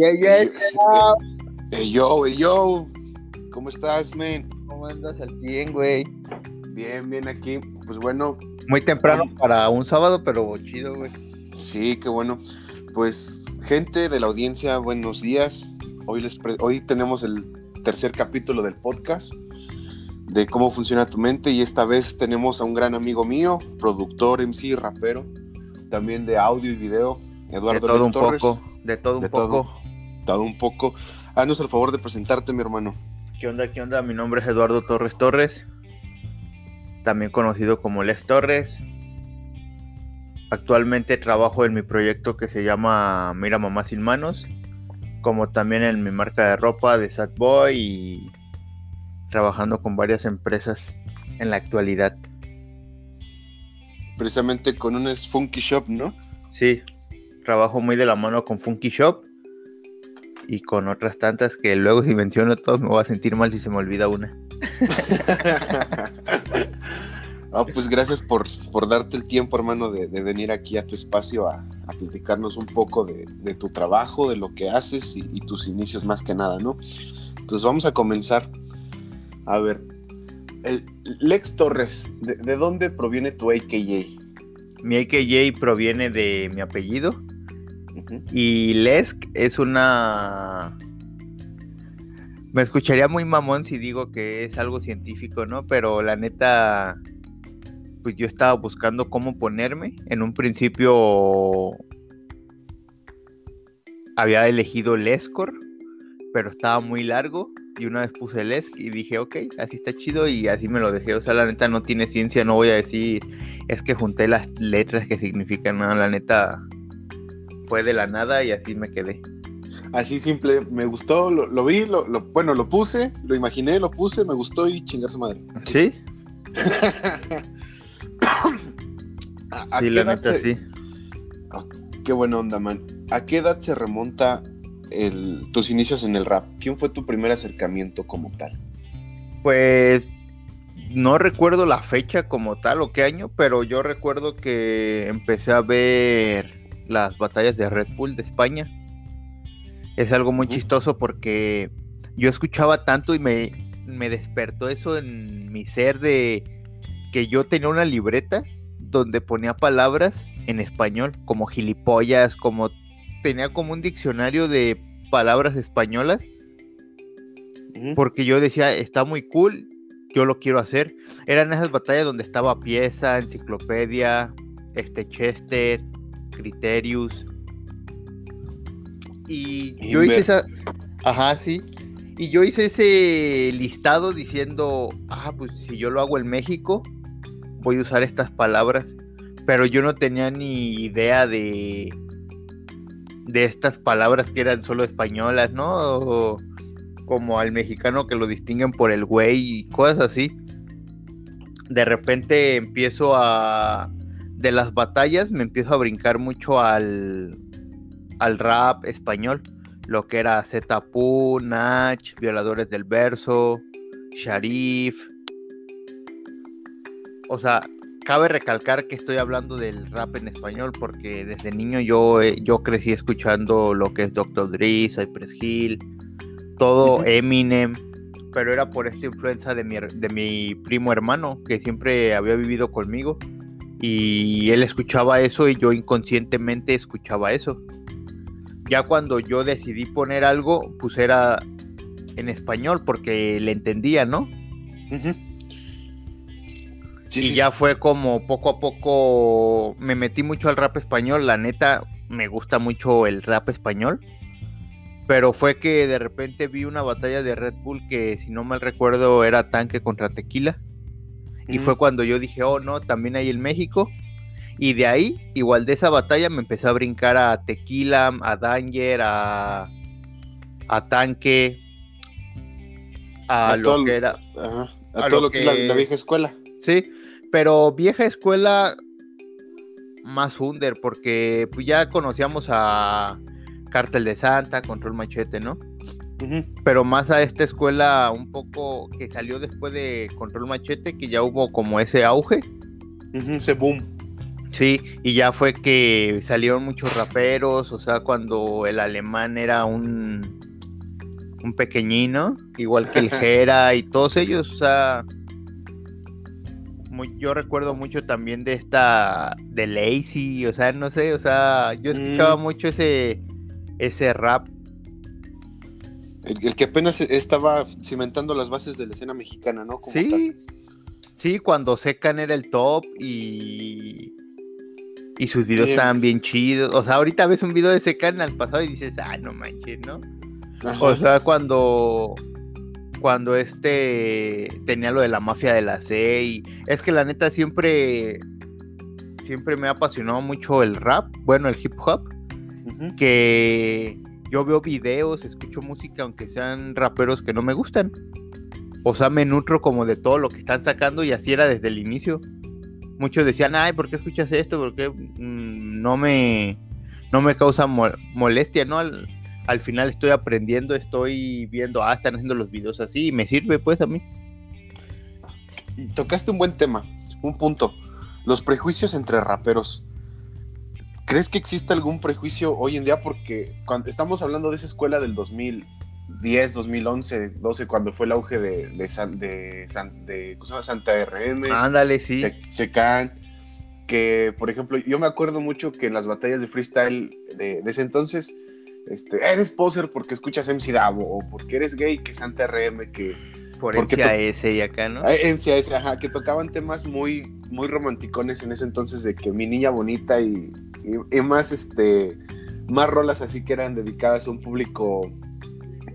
Hey, yo, hey, yo. ¿Cómo estás, men? ¿Cómo andas al 100, güey? Bien, bien aquí. Pues bueno, Muy temprano para un sábado, pero chido, güey. sí, qué bueno. Pues, gente de la audiencia, buenos días. Hoy, les pre- hoy tenemos el tercer capítulo del podcast de cómo funciona tu mente y esta vez tenemos a un gran amigo mío, productor, MC, rapero, también de audio y video, De Eduardo todo Lex un Torres. poco. De todo un De poco. todo. Un poco. Haznos el favor de presentarte, mi hermano. ¿Qué onda, qué onda? Mi nombre es Eduardo Torres Torres. También conocido como Les Torres. Actualmente trabajo en mi proyecto que se llama Mira Mamá Sin Manos. Como también en mi marca de ropa de Sad Boy y trabajando con varias empresas en la actualidad. Precisamente con un Funky Shop, ¿no? Sí, trabajo muy de la mano con Funky Shop y con otras tantas que luego si menciono todos me voy a sentir mal si se me olvida una. Ah, pues gracias por, por darte el tiempo, hermano, de, de venir aquí a tu espacio a, a platicarnos un poco de, de tu trabajo, de lo que haces y, y tus inicios más que nada, ¿no? Entonces vamos a comenzar. A ver, el- Lex Torres, ¿de, de dónde proviene tu AKJ? Mi AKJ proviene de mi apellido Y Lesk es una... Me escucharía muy mamón si digo que es algo científico, ¿no? Pero la neta, pues yo estaba buscando cómo ponerme. En un principio había elegido Lescor, pero estaba muy largo. Y una vez puse Lesk y dije, ok, así está chido y así me lo dejé. O sea, la neta no tiene ciencia, no voy a decir, es que junté las letras que significan nada. La neta fue de la nada y así me quedé. Así simple, me gustó, lo, lo vi, lo, lo- bueno, lo puse, lo imaginé, lo puse, me gustó y chinga su madre. ¿Sí? ¿A, a Sí, qué la edad neta se- sí. Qué buena onda, man. ¿A qué edad se remonta el- tus inicios en el rap? ¿Quién fue tu primer acercamiento como tal? Pues no recuerdo la fecha como tal o qué año, pero yo recuerdo que empecé a ver las batallas de Red Bull de España. Es algo muy chistoso porque yo escuchaba tanto y me, me despertó eso en mi ser de que yo tenía una libreta donde ponía palabras en español, como gilipollas, como tenía como un diccionario de palabras españolas porque yo decía, está muy cool, yo lo quiero hacer. Eran esas batallas donde estaba pieza, enciclopedia, este Chester, Criterius. Y yo hice esa. Ajá, sí. Y yo hice ese listado diciendo, ah, pues si yo lo hago en México, voy a usar estas palabras. Pero yo no tenía ni idea de. de estas palabras que eran solo españolas, ¿no? O- como al mexicano que lo distinguen por el güey y cosas así. De repente empiezo a. De las batallas me empiezo a brincar mucho al. al rap español. Lo que era Zetapu, Nach, Violadores del Verso, Sharif. O sea, cabe recalcar que estoy hablando del rap en español porque desde niño yo, eh, yo crecí escuchando lo que es Dr. Dre, Cypress Hill, todo. Eminem, pero era por esta influencia de mi, de mi primo hermano que siempre había vivido conmigo y él escuchaba eso y yo inconscientemente escuchaba eso. Ya cuando yo decidí poner algo, pues era en español porque le entendía, ¿no? Sí, y sí, ya sí. fue como poco a poco me metí mucho al rap español, la neta me gusta mucho el rap español, pero fue que de repente vi una batalla de Red Bull que si no mal recuerdo era tanque contra tequila y fue cuando yo dije, oh no, también hay el México y de ahí, igual de esa batalla me empecé a brincar a tequila, a Danger, a, a tanque, a, A lo todo que era... Ajá. A, a todo lo que, es la, la vieja escuela. Sí, pero vieja escuela más under, porque pues, ya conocíamos a Cártel de Santa, Control Machete, ¿no? Pero más a esta escuela un poco que salió después de Control Machete, que ya hubo como ese auge. Ese boom. Sí, y ya fue que salieron muchos raperos, o sea, cuando el alemán era un, un pequeñino, igual que el Jera y todos ellos, o sea, yo recuerdo mucho también de esta, de Lazy, o sea, no sé, o sea, yo escuchaba mm. mucho ese, ese rap. El, que apenas estaba cimentando las bases de la escena mexicana, ¿no? sí, sí, cuando Secan era el top y... Y sus videos estaban bien chidos. O sea, ahorita ves un video de Secan al pasado y dices, ah, no manches, ¿no? O sea, cuando cuando este tenía lo de la mafia de la C y es que la neta siempre siempre me ha apasionado mucho el rap, bueno, el hip hop, que yo veo videos, escucho música aunque sean raperos que no me gustan. O sea, me nutro como de todo lo que están sacando y así era desde el inicio. Muchos decían, ay, ¿por qué escuchas esto? Porque mm, no me no me causa molestia, ¿no? al final estoy aprendiendo, estoy viendo, ah, están haciendo los videos así y me sirve pues a mí. Tocaste un buen tema, un punto. Los prejuicios entre raperos. ¿Crees que existe algún prejuicio hoy en día? Porque cuando estamos hablando de esa escuela del 2010, 2011, 12, cuando fue el auge de, de, de, de Santa RM. Ándale, sí. De Secan. Que, por ejemplo, yo me acuerdo mucho que en las batallas de freestyle de ese entonces este, eres poser porque escuchas MC Davo o porque eres gay que Santa RM que por MCAS y acá, ¿no? Eh, MCAS, ajá, que tocaban temas muy muy romanticones en ese entonces de que mi niña bonita y, más este más rolas así que eran dedicadas a un público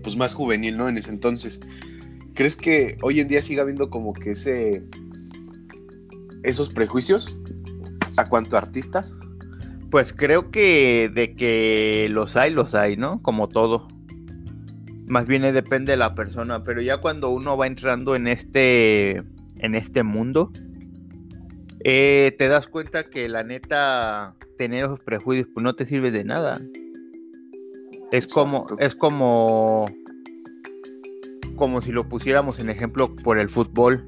pues más juvenil, ¿no? En ese entonces. ¿Crees que hoy en día siga habiendo como que ese esos prejuicios a cuanto artistas? Pues creo que de que los hay, los hay, ¿no? Como todo. Más bien depende de la persona, pero ya cuando uno va entrando en este, en este mundo, eh, te das cuenta que la neta, tener esos prejuicios pues no te sirve de nada. Es como, es como, como si lo pusiéramos en ejemplo por el fútbol.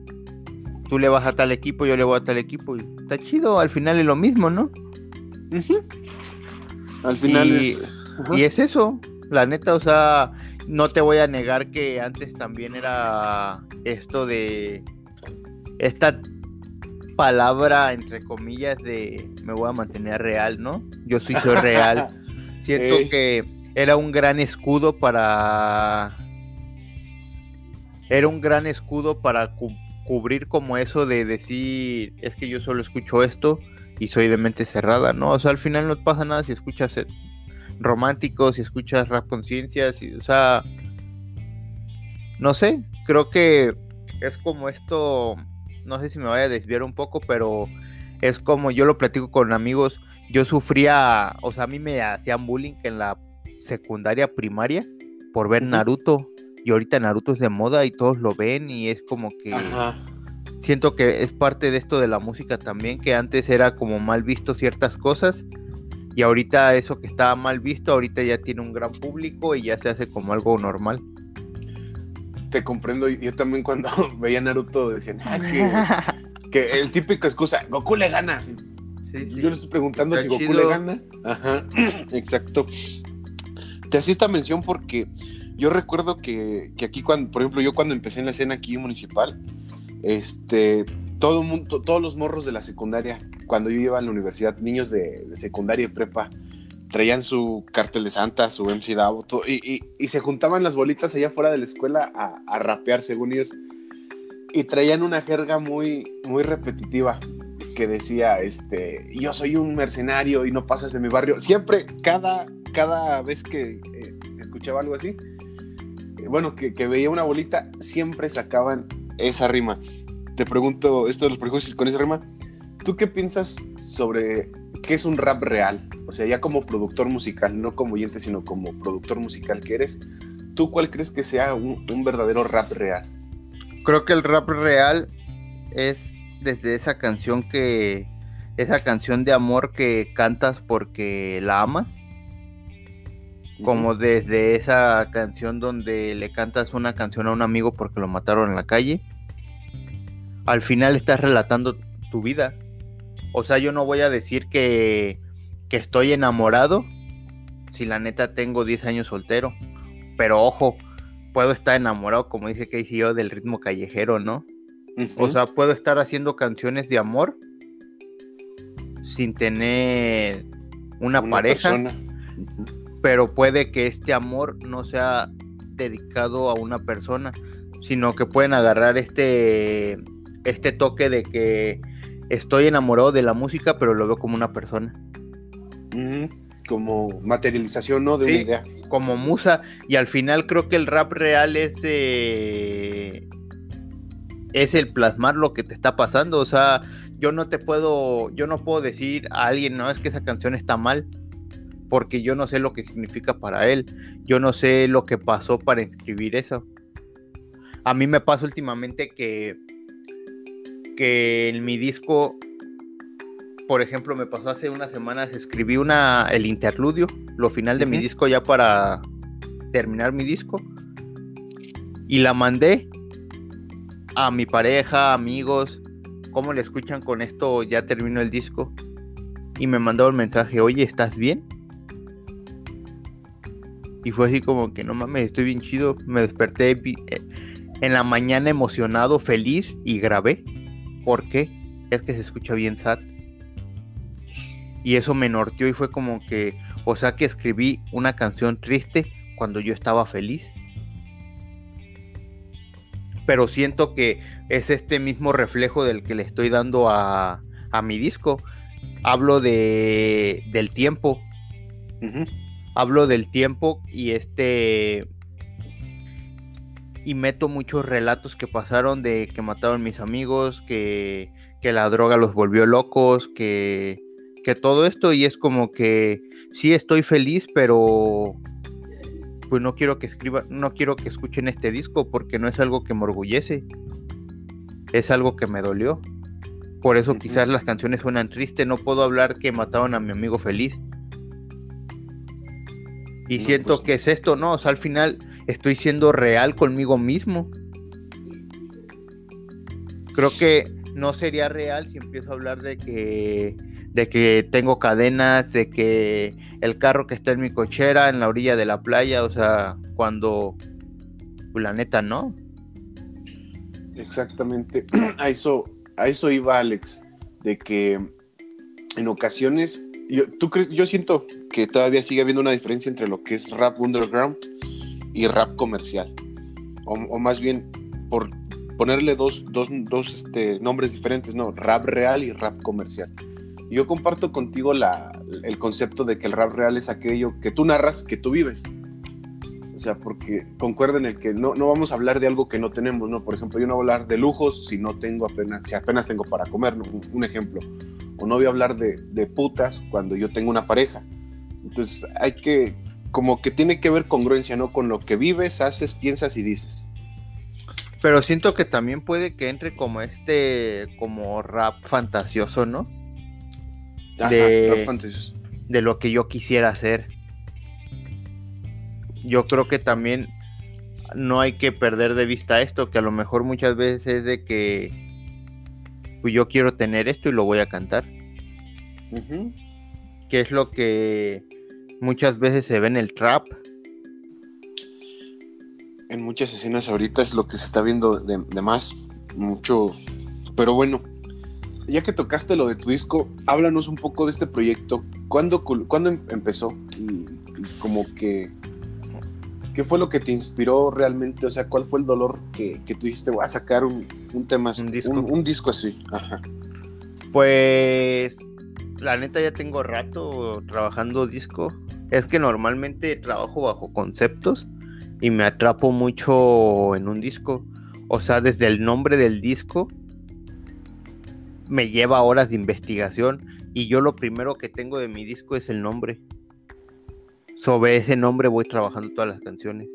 Tú le vas a tal equipo, yo le voy a tal equipo y está chido, al final es lo mismo, ¿no? Al final y, es... Y es eso, la neta, o sea, no te voy a negar que antes también era esto de esta palabra entre comillas de me voy a mantener real, ¿no? Yo sí soy real. Siento que era un gran escudo para era un gran escudo para cubrir como eso de decir es que yo solo escucho esto y soy de mente cerrada, ¿no? O sea, al final no pasa nada si escuchas romántico, si escuchas rap conciencia, si, o sea, no sé, creo que es como esto, no sé si me vaya a desviar un poco, pero es como yo lo platico con amigos, yo sufría, o sea, a mí me hacían bullying en la secundaria primaria por ver Naruto y ahorita Naruto es de moda y todos lo ven y es como que siento que es parte de esto de la música también, que antes era como mal visto ciertas cosas y ahorita eso que estaba mal visto, ahorita ya tiene un gran público y ya se hace como algo normal. Te comprendo, yo también cuando veía Naruto decían ah, que, el típico excusa, Goku le gana. Yo le estoy preguntando si Goku le gana. Ajá, exacto. Te hacía esta mención porque yo recuerdo que, que, aquí, cuando, por ejemplo, yo cuando empecé en la escena aquí municipal, este, todo mundo, todos los morros de la secundaria, cuando yo iba a la universidad, niños de, secundaria y prepa, traían su cartel de Santa, su MC Davo, y, se juntaban las bolitas allá fuera de la escuela a, rapear, según ellos, y traían una jerga muy, muy repetitiva que decía, este, yo soy un mercenario y no pasas de mi barrio. Siempre, cada, cada vez que eh, escuchaba algo así, eh, bueno, que, que veía una bolita, siempre sacaban esa rima. Te pregunto esto de los prejuicios con esa rima. ¿Tú qué piensas sobre qué es un rap real? O sea, ya como productor musical, no como oyente, sino como productor musical que eres. ¿Tú cuál crees que sea un, verdadero rap real? Creo que el rap real es desde esa canción que esa canción de amor que cantas porque la amas. Como desde esa canción donde le cantas una canción a un amigo porque lo mataron en la calle. Al final estás relatando tu vida. O sea, yo no voy a decir que, que estoy enamorado si la neta tengo 10 años soltero. Pero ojo, puedo estar enamorado, como dice Casey yo, del ritmo callejero, ¿no? O sea, puedo estar haciendo canciones de amor sin tener una, pareja, pero puede que este amor no sea dedicado a una persona, sino que pueden agarrar este, este toque de que estoy enamorado de la música, pero lo veo como una persona. Como materialización, ¿no? De una idea. Como musa. Y al final creo que el rap real es. Eh, es el plasmar lo que te está pasando. O sea, yo no te puedo. Yo no puedo decir a alguien, no, es que esa canción está mal. Porque yo no sé lo que significa para él. Yo no sé lo que pasó para escribir eso. A mí me pasa últimamente que. Que en mi disco por ejemplo, me pasó hace unas semanas, escribí una, el interludio, lo final de mi disco ya para terminar mi disco. Y la mandé a mi pareja, amigos, ¿cómo le escuchan con esto? Ya terminó el disco. Y me mandó un mensaje, oye, ¿estás bien? Y fue así como que no mames, estoy bien chido. Me desperté eh, en la mañana emocionado, feliz y grabé. ¿Por qué? Es que se escucha bien sad. Y eso me norteó y fue como que, o sea que escribí una canción triste cuando yo estaba feliz. Pero siento que es este mismo reflejo del que le estoy dando a, a mi disco. Hablo de, del tiempo. Hablo del tiempo y este y meto muchos relatos que pasaron de que mataron mis amigos, que, que, la droga los volvió locos, que, que todo esto y es como que sí estoy feliz, pero pues no quiero que escriba, no quiero que escuchen este disco porque no es algo que me orgullece. Es algo que me dolió. Por eso quizás las canciones suenan tristes, no puedo hablar que mataron a mi amigo feliz. Y siento pues que es esto, ¿no? O sea, al final estoy siendo real conmigo mismo. Creo que no sería real si empiezo a hablar de que de que tengo cadenas, de que el carro que está en mi cochera en la orilla de la playa, o sea, cuando pues, la neta no. Exactamente. A eso, a eso iba Alex, de que en ocasiones, yo, ¿tú crees? Yo siento que todavía sigue habiendo una diferencia entre lo que es rap underground y rap comercial. O, más bien, por ponerle dos, dos, dos este, nombres diferentes, ¿no? Rap real y rap comercial. Yo comparto contigo la, el concepto de que el rap real es aquello que tú narras, que tú vives. O sea, porque concuerden el que no, no vamos a hablar de algo que no tenemos, ¿no? Por ejemplo, yo no voy a hablar de lujos si no tengo apenas, si apenas tengo para comer, ¿no? un, ejemplo. O no voy a hablar de, de putas cuando yo tengo una pareja. Entonces hay que, como que tiene que ver congruencia, ¿no? Con lo que vives, haces, piensas y dices. Pero siento que también puede que entre como este, como rap fantasioso, ¿no? de, lo que yo quisiera hacer. Yo creo que también no hay que perder de vista esto, que a lo mejor muchas veces es de que pues yo quiero tener esto y lo voy a cantar. Que es lo que muchas veces se ve en el trap. En muchas escenas ahorita es lo que se está viendo de, de más. Mucho. Pero bueno, ya que tocaste lo de tu disco, háblanos un poco de este proyecto. ¿Cuándo, em-, empezó? Y, como que, ¿qué fue lo que te inspiró realmente? O sea, ¿cuál fue el dolor que, que voy a sacar un, tema, un disco, un, disco así? Pues, la neta ya tengo rato trabajando disco. Es que normalmente trabajo bajo conceptos y me atrapo mucho en un disco. O sea, desde el nombre del disco me lleva horas de investigación y yo lo primero que tengo de mi disco es el nombre. Sobre ese nombre voy trabajando todas las canciones.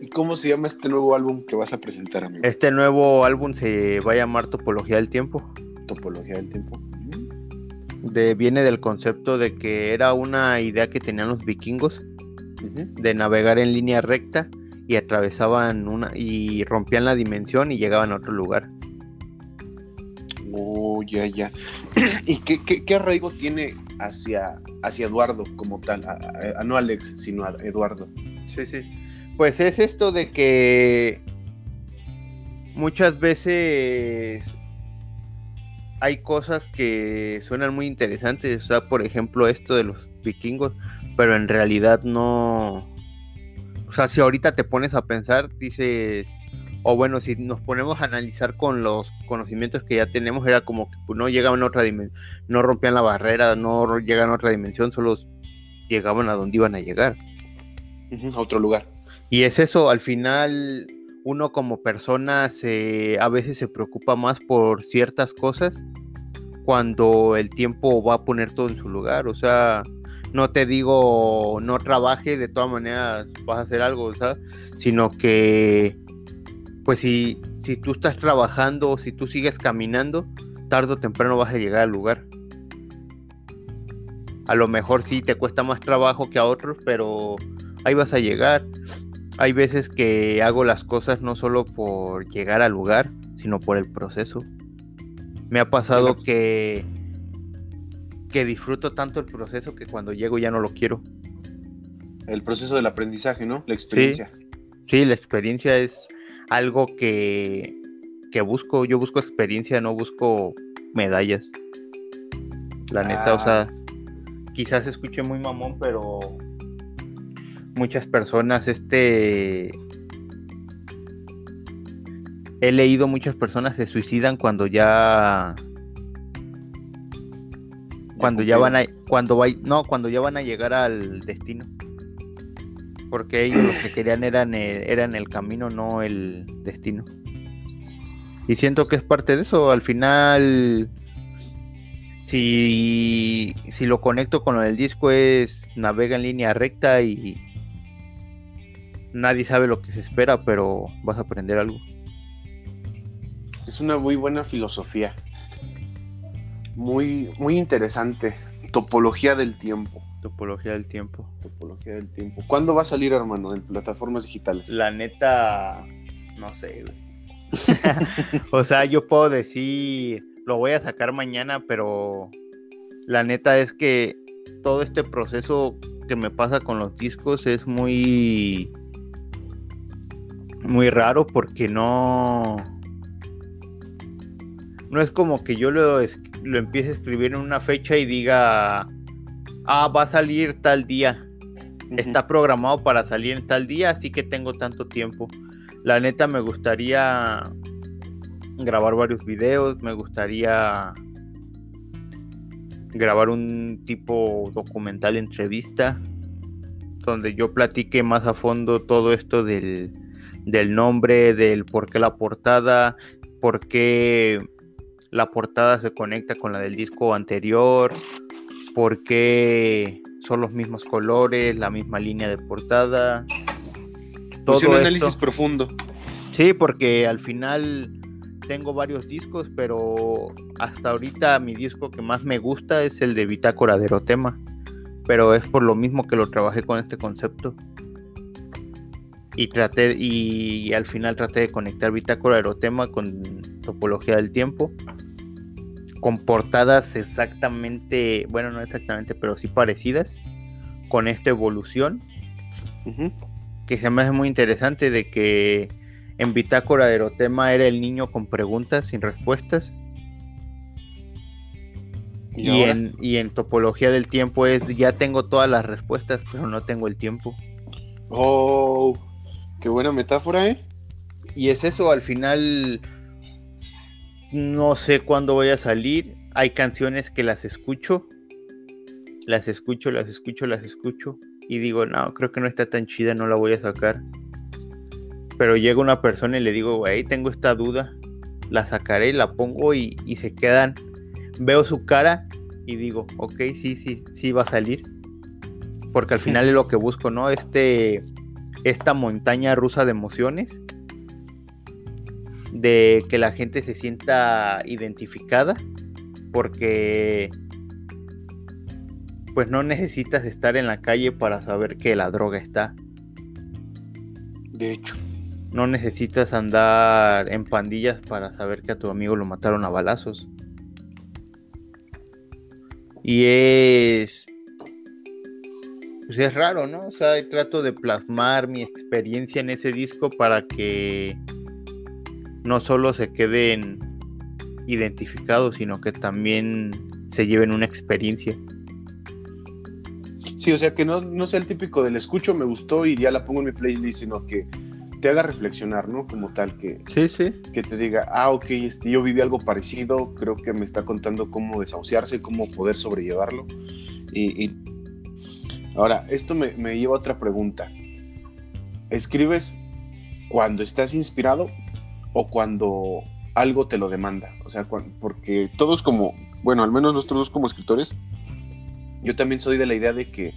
¿Y cómo se llama este nuevo álbum que vas a presentar, amigo? Este nuevo álbum se va a llamar Topología del Tiempo. Topología del Tiempo. De, viene del concepto de que era una idea que tenían los vikingos de navegar en línea recta y atravesaban una y rompían la dimensión y llegaban a otro lugar. Oh, ya, ya. ¿Y qué, qué, arraigo tiene hacia, hacia Eduardo como tal? A, no Alex, sino a Eduardo. Sí, sí. Pues es esto de que muchas veces hay cosas que suenan muy interesantes. O sea, por ejemplo, esto de los vikingos, pero en realidad no. O sea, si ahorita te pones a pensar, dices o bueno, si nos ponemos a analizar con los conocimientos que ya tenemos, era como que pues, no llegaban a otra dimensión, no rompían la barrera, no llegaban a otra dimensión, solo llegaban a donde iban a llegar. a otro lugar. Y es eso, al final uno como persona se, a veces se preocupa más por ciertas cosas cuando el tiempo va a poner todo en su lugar. O sea, no te digo no trabaje, de todas maneras vas a hacer algo, ¿sabes? Sino que pues si, si tú estás trabajando o si tú sigues caminando, tarde o temprano vas a llegar al lugar. A lo mejor sí te cuesta más trabajo que a otros, pero ahí vas a llegar. Hay veces que hago las cosas no solo por llegar al lugar, sino por el proceso. Me ha pasado que que disfruto tanto el proceso que cuando llego ya no lo quiero. El proceso del aprendizaje, ¿no? La experiencia. sí la experiencia es algo que, busco. Yo busco experiencia, no busco medallas. La neta, o sea, ah. quizás escuche muy mamón, pero muchas personas, este... He leído muchas personas se suicidan cuando ya cuando ya van a cuando no cuando ya van a llegar al destino porque ellos lo que querían eran el, el camino, no el destino. Y siento que es parte de eso. Al final, si, si lo conecto con lo del disco, es navega en línea recta y nadie sabe lo que se espera, pero vas a aprender algo. Es una muy buena filosofía. Muy, muy interesante. Topología del tiempo. Topología del tiempo. Topología del tiempo. ¿Cuándo va a salir, hermano, en plataformas digitales? La neta, no sé, o sea, yo puedo decir, lo voy a sacar mañana, pero la neta es que todo este proceso que me pasa con los discos es muy muy raro porque no no es como que yo lo, lo empiece a escribir en una fecha y diga ah, va a salir tal día. Está programado para salir en tal día, así que tengo tanto tiempo. La neta me gustaría grabar varios videos, me gustaría grabar un tipo documental entrevista donde yo platique más a fondo todo esto del, del nombre, del por qué la portada, por qué la portada se conecta con la del disco anterior, por qué son los mismos colores, la misma línea de portada. Todo un análisis profundo. Sí, porque al final tengo varios discos, pero hasta ahorita mi disco que más me gusta es el de Bitácora de Erotema. Pero es por lo mismo que lo trabajé con este concepto. Y traté, y al final traté de conectar Bitácora de Erotema con topología del tiempo con portadas exactamente, bueno, no exactamente, pero sí parecidas, con esta evolución, que se me hace muy interesante de que en Bitácora de Erotema era el niño con preguntas sin respuestas. ¿Y, en, y en topología del tiempo es ya tengo todas las respuestas, pero no tengo el tiempo. Oh, qué buena metáfora, ¿eh? Y es eso, al final no sé cuándo voy a salir. Hay canciones que las escucho. Las escucho, las escucho, las escucho. Y digo, no, creo que no está tan chida, no la voy a sacar. Pero llega una persona y le digo, güey, tengo esta duda. La sacaré, la pongo y, y se quedan. Veo su cara y digo, ok, sí, sí, sí va a salir. Porque al final es lo que busco, ¿no? Este, esta montaña rusa de emociones, de que la gente se sienta identificada, porque pues no necesitas estar en la calle para saber que la droga está. De hecho. No necesitas andar en pandillas para saber que a tu amigo lo mataron a balazos. Y es pues es raro, ¿no? O sea, trato de plasmar mi experiencia en ese disco para que no solo se queden identificados, sino que también se lleven una experiencia. Sí, o sea, que no, no sea el típico del escucho, me gustó y ya la pongo en mi playlist, sino que te haga reflexionar, ¿no? Como tal, que, sí, sí. que te diga, ah, ok, este, yo viví algo parecido, creo que me está contando cómo desahuciarse, cómo poder sobrellevarlo. Y, ahora, esto me, lleva a otra pregunta. ¿Escribes cuando estás inspirado o cuando algo te lo demanda? O sea, porque todos como, bueno, al menos nosotros dos como escritores, yo también soy de la idea de que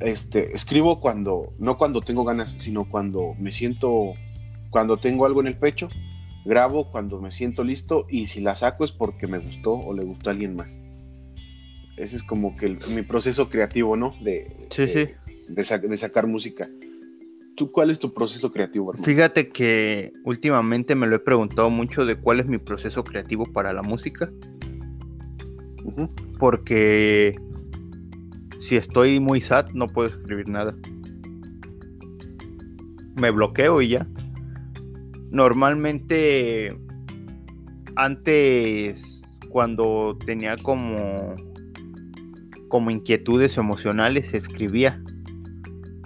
este, escribo cuando, no cuando tengo ganas, sino cuando me siento, cuando tengo algo en el pecho, grabo cuando me siento listo y si la saco es porque me gustó o le gustó a alguien más. Ese es como que mi proceso creativo, ¿no? De, sí, sí. De, sacar música. ¿Tú cuál es tu proceso creativo, hermano? Fíjate que últimamente me lo he preguntado mucho de cuál es mi proceso creativo para la música. Porque si estoy muy sad, no puedo escribir nada. Me bloqueo y ya. Normalmente, antes, cuando tenía como, como inquietudes emocionales, escribía.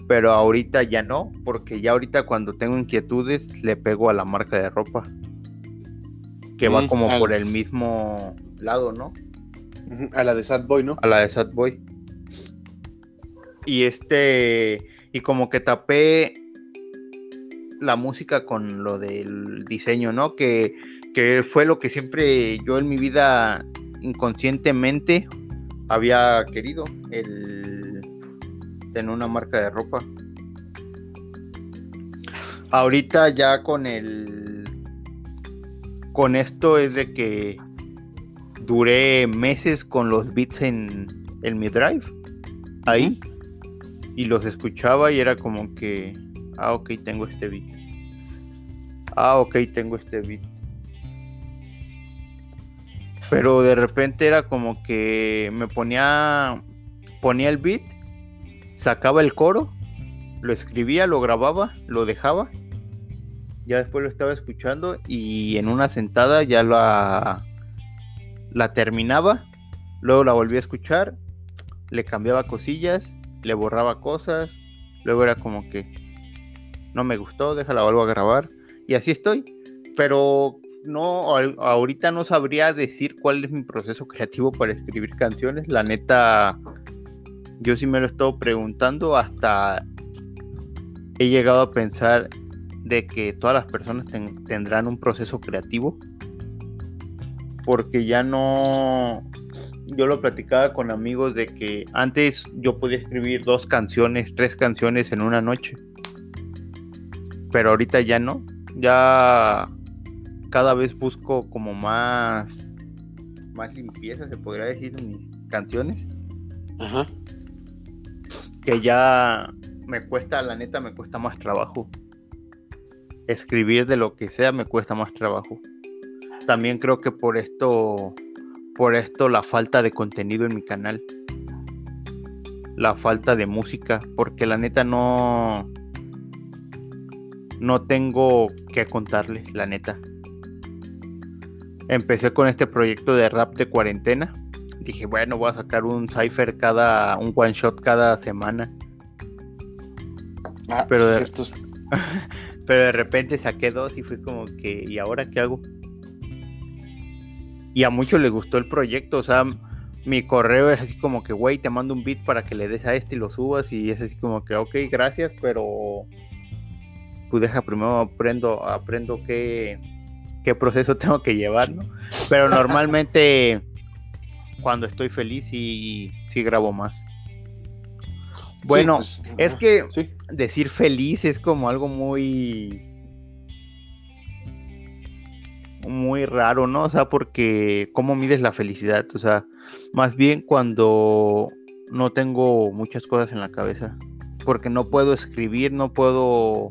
Pero ahorita ya no, porque ya ahorita cuando tengo inquietudes le pego a la marca de ropa. Que va mm, como por el mismo lado, ¿no? A la de Sad Boy, ¿no? A la de Sad Boy. Y este, y como que tapé la música con lo del diseño, ¿no? Que, que fue lo que siempre yo en mi vida inconscientemente había querido, el tener una marca de ropa. Ahorita ya con el con esto es de que duré meses con los beats en, en mi drive ahí y los escuchaba y era como que, ah, ok, tengo este beat. Ah, ok, tengo este beat. Pero de repente era como que me ponía, ponía el beat, sacaba el coro, lo escribía, lo grababa, lo dejaba. Ya después lo estaba escuchando y en una sentada ya la, la terminaba. Luego la volví a escuchar, le cambiaba cosillas le borraba cosas, luego era como que no me gustó, déjala vuelvo a grabar y así estoy, pero no ahorita no sabría decir cuál es mi proceso creativo para escribir canciones, la neta yo sí me lo he estado preguntando hasta he llegado a pensar de que todas las personas tendrán un proceso creativo porque ya no yo lo platicaba con amigos de que antes yo podía escribir dos canciones, tres canciones en una noche. Pero ahorita ya no. Ya cada vez busco como más más limpieza, se podría decir, en mis canciones. Ajá. Que ya me cuesta, la neta, me cuesta más trabajo. Escribir de lo que sea me cuesta más trabajo. También creo que por esto por esto la falta de contenido en mi canal. La falta de música, porque la neta no no tengo que contarles, la neta. Empecé con este proyecto de rap de cuarentena. Dije, bueno, voy a sacar un cipher cada un one shot cada semana. Ah, pero de, pero de repente saqué dos y fui como que, ¿y ahora qué hago? y a muchos les gustó el proyecto, o sea, mi correo es así como que, güey, te mando un beat para que le des a este y lo subas y es así como que, ok, gracias, pero pues deja primero aprendo, aprendo qué, qué proceso tengo que llevar, ¿no? Pero normalmente cuando estoy feliz sí, sí grabo más. Bueno, pues, es que decir feliz es como algo muy muy raro, ¿no? O sea, porque ¿cómo mides la felicidad? O sea, más bien cuando no tengo muchas cosas en la cabeza, porque no puedo escribir, no puedo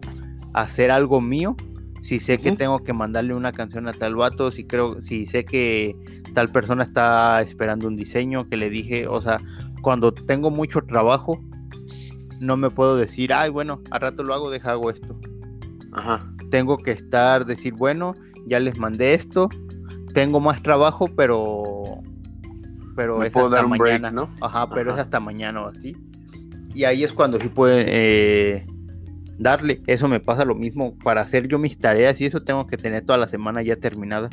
hacer algo mío. Si sé que tengo que mandarle una canción a tal vato, si creo, si sé que tal persona está esperando un diseño que le dije, o sea, cuando tengo mucho trabajo, no me puedo decir, ay, bueno, a rato lo hago, deja hago esto. Ajá. Tengo que estar, decir, bueno, ya les mandé esto, tengo más trabajo, pero pero Me es puedo hasta dar un break, mañana. ¿no? Ajá, pero es hasta mañana o así. Y ahí es cuando sí pueden eh, darle. Eso me pasa lo mismo. Para hacer yo mis tareas y eso tengo que tener toda la semana ya terminada.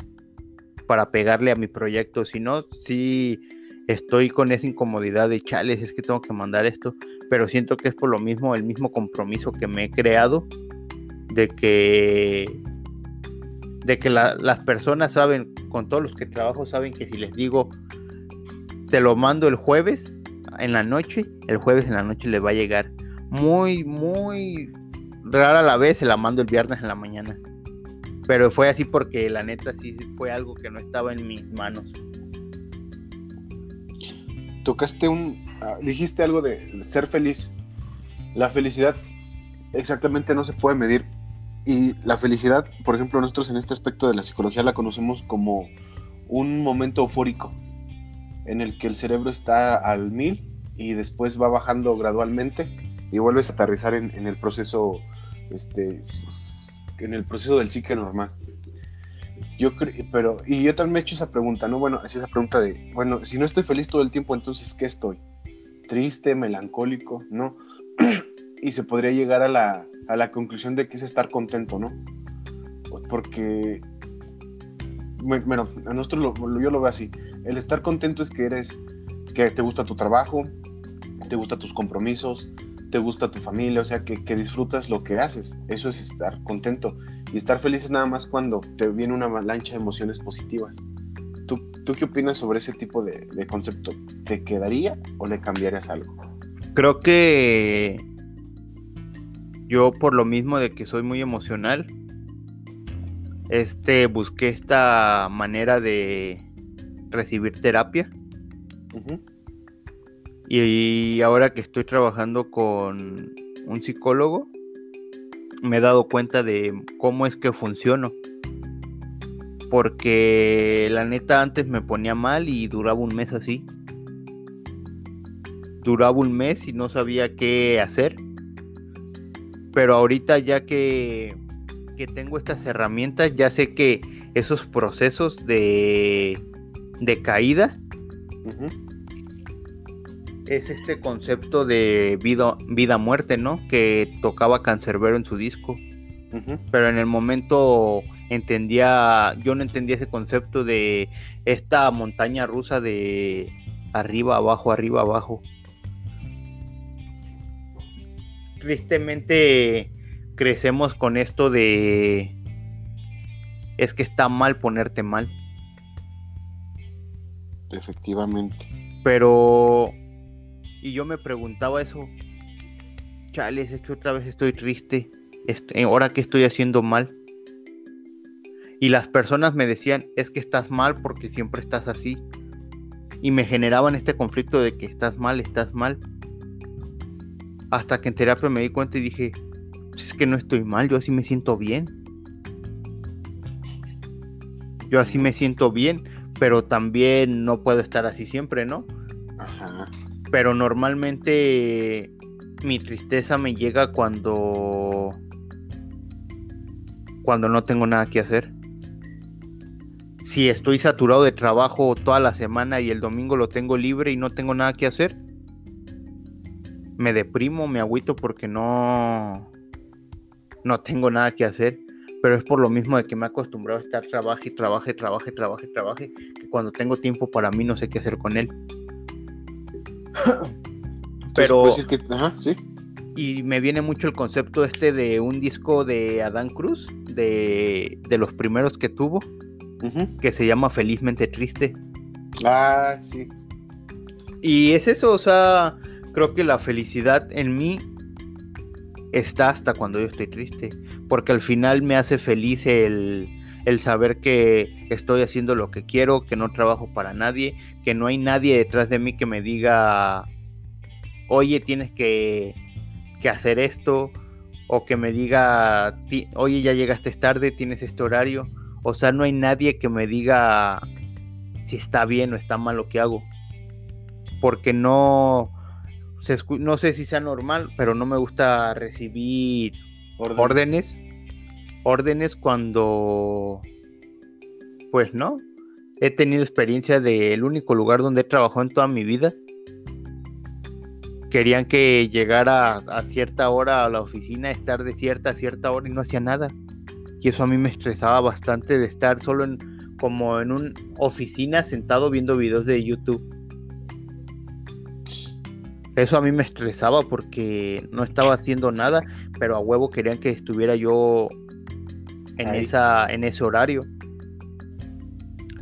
Para pegarle a mi proyecto. Si no, sí estoy con esa incomodidad de chales, es que tengo que mandar esto. Pero siento que es por lo mismo, el mismo compromiso que me he creado. De que. De que la- las personas saben, con todos los que trabajo, saben que si les digo te lo mando el jueves en la noche, el jueves en la noche le va a llegar. Muy, muy rara la vez se la mando el viernes en la mañana. Pero fue así porque la neta sí fue algo que no estaba en mis manos. Tocaste un. ah, dijiste algo de ser feliz. La felicidad exactamente no se puede medir. Y la felicidad, por ejemplo, nosotros en este aspecto de la psicología la conocemos como un momento eufórico en el que el cerebro está al mil y después va bajando gradualmente y vuelves a aterrizar en, en el proceso este en el proceso del psique normal. Yo cre- pero y yo también me he hecho esa pregunta, ¿no? Bueno, así esa pregunta de, bueno, si no estoy feliz todo el tiempo, entonces ¿qué estoy? Triste, melancólico, ¿no? y se podría llegar a la, a la conclusión de que es estar contento, ¿no? Porque, bueno, a nosotros yo lo veo así. El estar contento es que eres, que te gusta tu trabajo, te gustan tus compromisos, te gusta tu familia, o sea, que, que disfrutas lo que haces. Eso es estar contento. Y estar feliz es nada más cuando te viene una avalancha de emociones positivas. ¿Tú, tú qué opinas sobre ese tipo de, de concepto? ¿Te quedaría o le cambiarías algo? Creo que yo por lo mismo de que soy muy emocional, este busqué esta manera de recibir terapia y ahora que estoy trabajando con un psicólogo me he dado cuenta de cómo es que funciono. Porque la neta antes me ponía mal y duraba un mes así. Duraba un mes y no sabía qué hacer. Pero ahorita ya que, que tengo estas herramientas, ya sé que esos procesos de, de caída. Es este concepto de vida, vida muerte, ¿no? Que tocaba Cancerbero en su disco. Pero en el momento entendía, yo no entendía ese concepto de esta montaña rusa de arriba, abajo, arriba, abajo. Tristemente crecemos con esto de es que está mal ponerte mal. Efectivamente. Pero. Y yo me preguntaba eso. Chales, es que otra vez estoy triste. Este, ahora que estoy haciendo mal. Y las personas me decían, es que estás mal porque siempre estás así. Y me generaban este conflicto de que estás mal, estás mal. Hasta que en terapia me di cuenta y dije, es que no estoy mal, yo así me siento bien. Yo así me siento bien, pero también no puedo estar así siempre, ¿no? Ajá. Pero normalmente mi tristeza me llega cuando cuando no tengo nada que hacer. Si estoy saturado de trabajo toda la semana y el domingo lo tengo libre y no tengo nada que hacer, me deprimo, me agüito porque no no tengo nada que hacer, pero es por lo mismo de que me he acostumbrado a estar trabaje, trabaje, trabaje, trabaje, trabaje, que cuando tengo tiempo para mí no sé qué hacer con él. Pero que, ajá, sí. y me viene mucho el concepto este de un disco de Adán Cruz, de, de los primeros que tuvo, que se llama Felizmente Triste. Ah, sí. Y es eso, o sea, creo que la felicidad en mí está hasta cuando yo estoy triste, porque al final me hace feliz el, el saber que estoy haciendo lo que quiero, que no trabajo para nadie, que no hay nadie detrás de mí que me diga, oye, tienes que, que hacer esto, o que me diga, "Ti- oye, ya llegaste tarde, tienes este horario. O sea, no hay nadie que me diga, si está bien o está mal lo que hago. Porque no, no sé si sea normal, pero no me gusta recibir órdenes. Órdenes, cuando, pues no, he tenido experiencia del único lugar donde he trabajado en toda mi vida. Querían que llegara a cierta hora a la oficina, estar de cierta a cierta hora y no hacía nada. Y eso a mí me estresaba bastante de estar solo en como en una oficina sentado viendo videos de YouTube. Eso a mí me estresaba porque no estaba haciendo nada, pero a huevo querían que estuviera yo en, esa, en ese horario.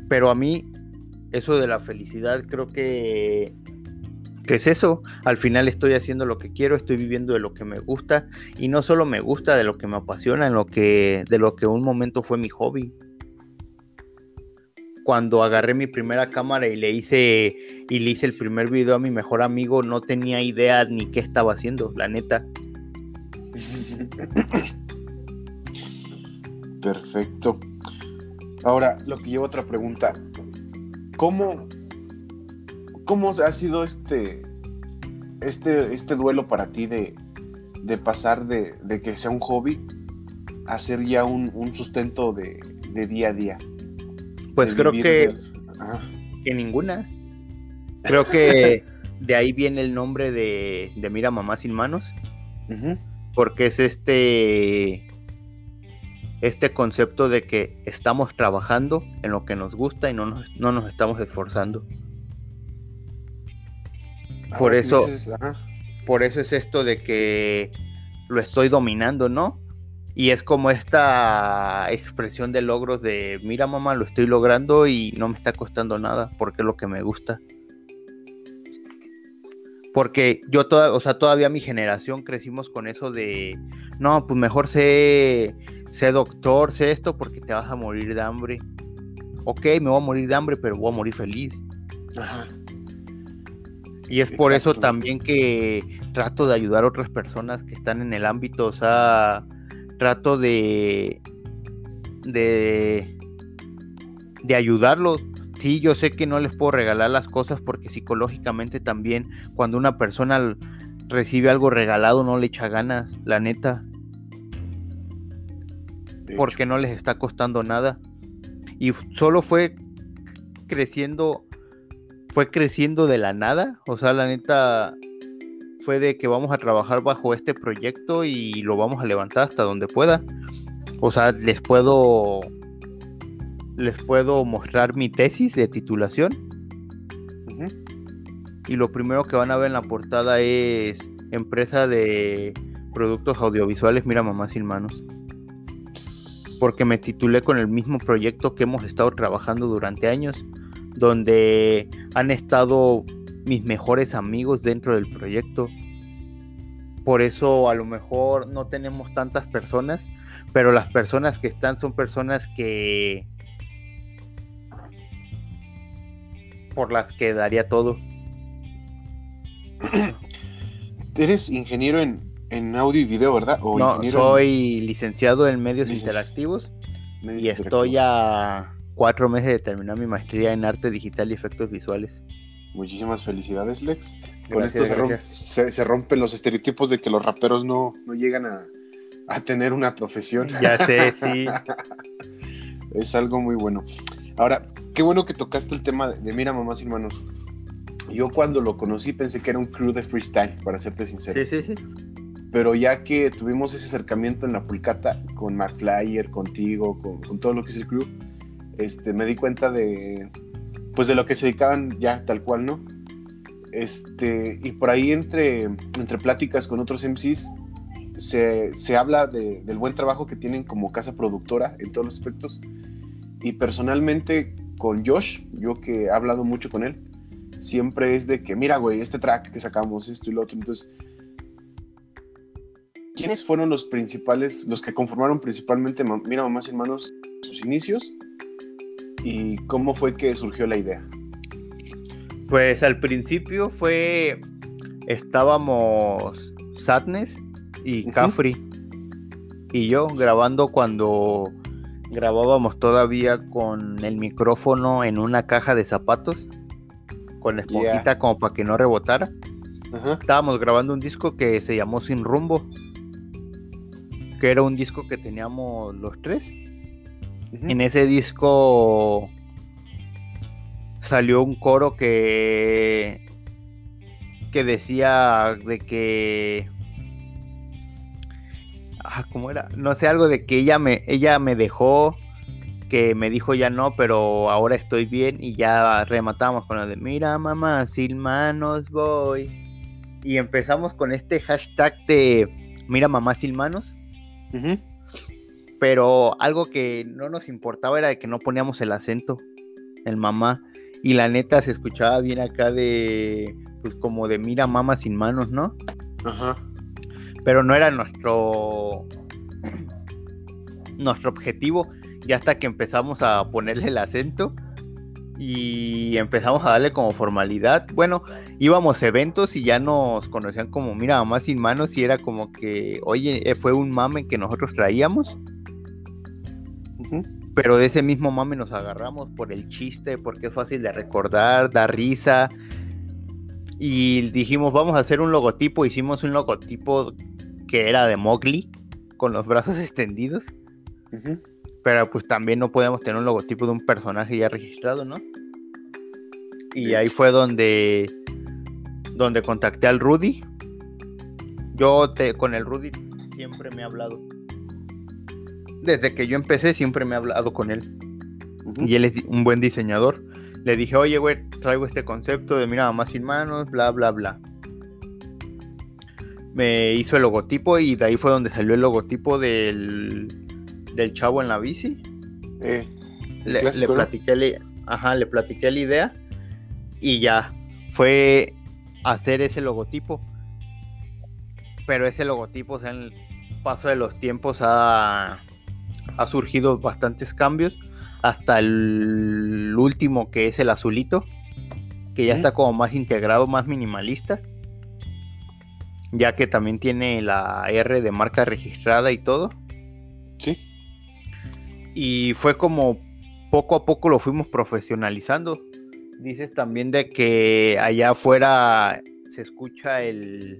Pero a mí, eso de la felicidad, creo que, que es eso. Al final estoy haciendo lo que quiero, estoy viviendo de lo que me gusta. Y no solo me gusta, de lo que me apasiona, en lo que, de lo que un momento fue mi hobby cuando agarré mi primera cámara y le hice y le hice el primer video a mi mejor amigo, no tenía idea ni qué estaba haciendo, la neta. Perfecto. Ahora, lo que llevo otra pregunta. ¿Cómo, cómo ha sido este, este, este duelo para ti de, de pasar de, de, que sea un hobby a ser ya un, un sustento de, de día a día? Pues creo que, que ninguna. Creo que de ahí viene el nombre de, Mira Mamá Sin Manos. Porque es este. Este concepto de que estamos trabajando en lo que nos gusta y no nos, no nos estamos esforzando. Por eso. por eso es esto de que lo estoy dominando, ¿no? Y es como esta expresión de logros de, mira mamá, lo estoy logrando y no me está costando nada porque es lo que me gusta. Porque yo, toda, o sea, todavía mi generación crecimos con eso de, no, pues mejor sé, sé doctor, sé esto porque te vas a morir de hambre. Ok, me voy a morir de hambre, pero voy a morir feliz. Ajá. Y es por eso también que trato de ayudar a otras personas que están en el ámbito, o sea, trato de, de, de ayudarlos. Sí, yo sé que no les puedo regalar las cosas porque psicológicamente también cuando una persona recibe algo regalado no le echa ganas, la neta. Porque no les está costando nada. Y solo fue creciendo, fue creciendo de la nada. O sea, la neta, fue de que vamos a trabajar bajo este proyecto y lo vamos a levantar hasta donde pueda. O sea, les puedo les puedo mostrar mi tesis de titulación. Y lo primero que van a ver en la portada es empresa de productos audiovisuales Mira Mamá Sin Manos. Porque me titulé con el mismo proyecto que hemos estado trabajando durante años, donde han estado mis mejores amigos dentro del proyecto. Por eso a lo mejor no tenemos tantas personas, pero las personas que están son personas que por las que daría todo. Eres ingeniero en, audio y video, ¿verdad? no, soy licenciado en medios interactivos y estoy a cuatro meses de terminar mi maestría en arte digital y efectos visuales. Muchísimas felicidades, Lex. Con esto se, rompen los estereotipos de que los raperos no, llegan a, tener una profesión. Ya sé, sí. es algo muy bueno. Ahora, qué bueno que tocaste el tema de, Mira, mamás y hermanos. Yo cuando lo conocí pensé que era un crew de freestyle, para serte sincero. Sí, sí, sí. Pero ya que tuvimos ese acercamiento en la pulcata con McFlyer, contigo, con, con todo lo que es el crew, este, me di cuenta de, pues de lo que se dedicaban ya tal cual, ¿no? Este, y por ahí entre, entre pláticas con otros MCs se, se habla del buen trabajo que tienen como casa productora en todos los aspectos. Y personalmente con Josh, yo que he hablado mucho con él, siempre es de que, mira, güey, este track que sacamos, esto y lo otro. Entonces, ¿quiénes fueron los principales, los que conformaron principalmente Mira Mamás y Hermanos sus inicios? ¿Y cómo fue que surgió la idea? Pues al principio fue. Estábamos Sadness y Cafri y yo grabando cuando grabábamos todavía con el micrófono en una caja de zapatos, con esponjita como para que no rebotara. Estábamos grabando un disco que se llamó Sin Rumbo, que era un disco que teníamos los tres. En ese disco salió un coro que que decía de que ah, ¿cómo era? No sé, algo de que ella me ella me dejó que me dijo ya no, pero ahora estoy bien y ya rematamos con lo de mira mamá, sin manos voy. Y empezamos con este hashtag de mira mamá sin manos. Pero algo que no nos importaba era de que no poníamos el acento, el mamá. Y la neta se escuchaba bien acá de, pues como de mira mamá sin manos, ¿no? Ajá. Pero no era nuestro, nuestro objetivo. Ya hasta que empezamos a ponerle el acento y empezamos a darle como formalidad. Bueno, íbamos a eventos y ya nos conocían como mira mamá sin manos y era como que, oye, eh, fue un mame que nosotros traíamos. Pero de ese mismo mame nos agarramos por el chiste, porque es fácil de recordar, da risa. Y dijimos, vamos a hacer un logotipo. Hicimos un logotipo que era de Mowgli, con los brazos extendidos. Pero pues también no podemos tener un logotipo de un personaje ya registrado, ¿no? Y ahí fue donde, donde contacté al Rudy. Yo te, con el Rudy siempre me he hablado desde que yo empecé siempre me he hablado con él. Y él es un buen diseñador. Le dije, oye, güey, traigo este concepto de mira, más sin manos, bla, bla, bla. Me hizo el logotipo y de ahí fue donde salió el logotipo del, del chavo en la bici. Eh, le, platiqué, le, ajá, le platiqué la idea y ya fue hacer ese logotipo. Pero ese logotipo, o sea, en el paso de los tiempos ha, ha surgido bastantes cambios hasta el último que es el azulito, que ya está como más integrado, más minimalista, ya que también tiene la R de marca registrada y todo. Sí. Y fue como poco a poco lo fuimos profesionalizando. Dices también de que allá afuera se escucha el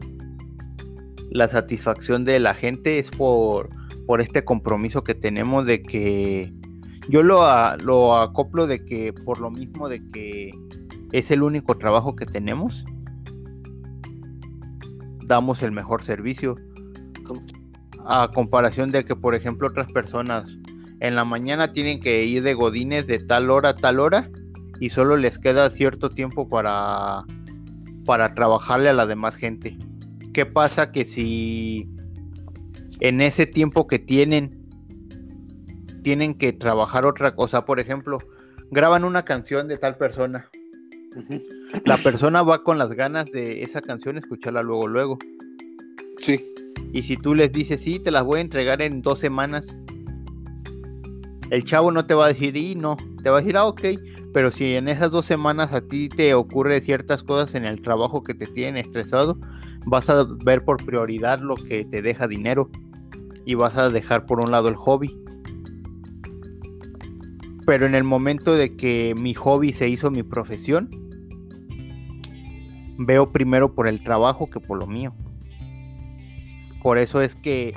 la satisfacción de la gente es por por este compromiso que tenemos de que yo lo, lo acoplo de que por lo mismo de que es el único trabajo que tenemos, damos el mejor servicio. A comparación de que, por ejemplo, otras personas en la mañana tienen que ir de godines de tal hora a tal hora y solo les queda cierto tiempo para, para trabajarle a la demás gente. ¿Qué pasa que si en ese tiempo que tienen, tienen que trabajar otra cosa. Por ejemplo, graban una canción de tal persona. La persona va con las ganas de esa canción escucharla luego, luego. Sí. Y si tú les dices, sí, te las voy a entregar en dos semanas, el chavo no te va a decir, y no, te va a decir, ah, ok, pero si en esas dos semanas a ti te ocurre ciertas cosas en el trabajo que te tienen estresado, vas a ver por prioridad lo que te deja dinero y vas a dejar por un lado el hobby. Pero en el momento de que mi hobby se hizo mi profesión, veo primero por el trabajo que por lo mío. Por eso es que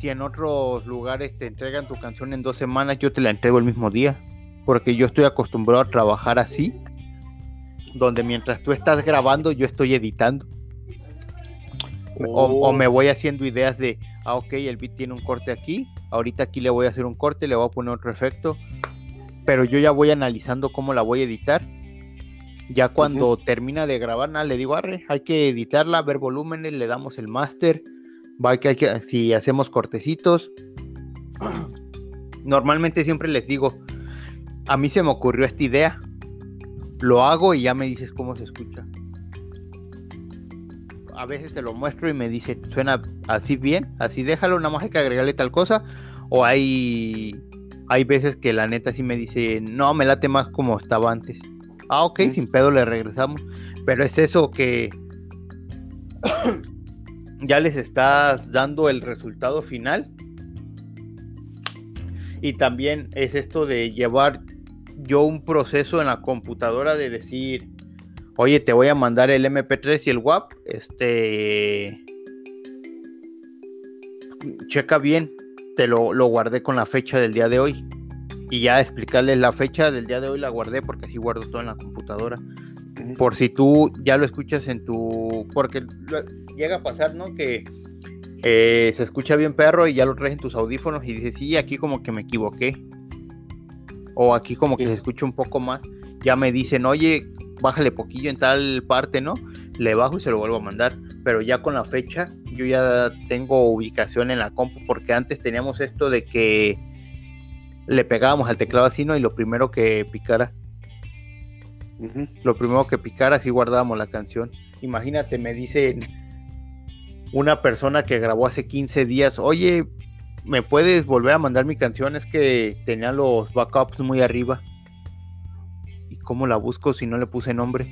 si en otros lugares te entregan tu canción en dos semanas, yo te la entrego el mismo día. Porque yo estoy acostumbrado a trabajar así. Donde mientras tú estás grabando, yo estoy editando. O, me voy haciendo ideas de, ah, ok, el beat tiene un corte aquí, ahorita aquí le voy a hacer un corte, le voy a poner otro efecto, pero yo ya voy analizando cómo la voy a editar. Ya cuando termina de grabar, nada, le digo, arre, hay que editarla, ver volúmenes, le damos el máster, va que hay que, si hacemos cortecitos. Normalmente siempre les digo, a mí se me ocurrió esta idea, lo hago y ya me dices cómo se escucha a veces se lo muestro y me dice, suena así bien, así déjalo, nada más hay que agregarle tal cosa. O hay, hay veces que la neta sí me dice, no, me late más como estaba antes. Ah, ok, sin pedo le regresamos. Pero es eso que ya les estás dando el resultado final. Y también es esto de llevar yo un proceso en la computadora de decir, oye, te voy a mandar el MP3 y el WAP, este, checa bien, te lo, lo guardé con la fecha del día de hoy. Y ya explicarles la fecha del día de hoy la guardé porque así guardo todo en la computadora. Por si tú ya lo escuchas en tu... Porque llega a pasar, ¿no? Que eh, se escucha bien perro y ya lo traes en tus audífonos y dices, sí, aquí como que me equivoqué. O aquí como que se escucha un poco más. Ya me dicen, oye, bájale poquillo en tal parte, ¿no? Le bajo y se lo vuelvo a mandar. Pero ya con la fecha, yo ya tengo ubicación en la compu, porque antes teníamos esto de que le pegábamos al teclado así, ¿no? Y lo primero que picara. Lo primero que picara, así guardábamos la canción. Imagínate, me dicen una persona que grabó hace 15 días, oye, ¿me puedes volver a mandar mi canción? Es que tenía los backups muy arriba. ¿Y cómo la busco si no le puse nombre?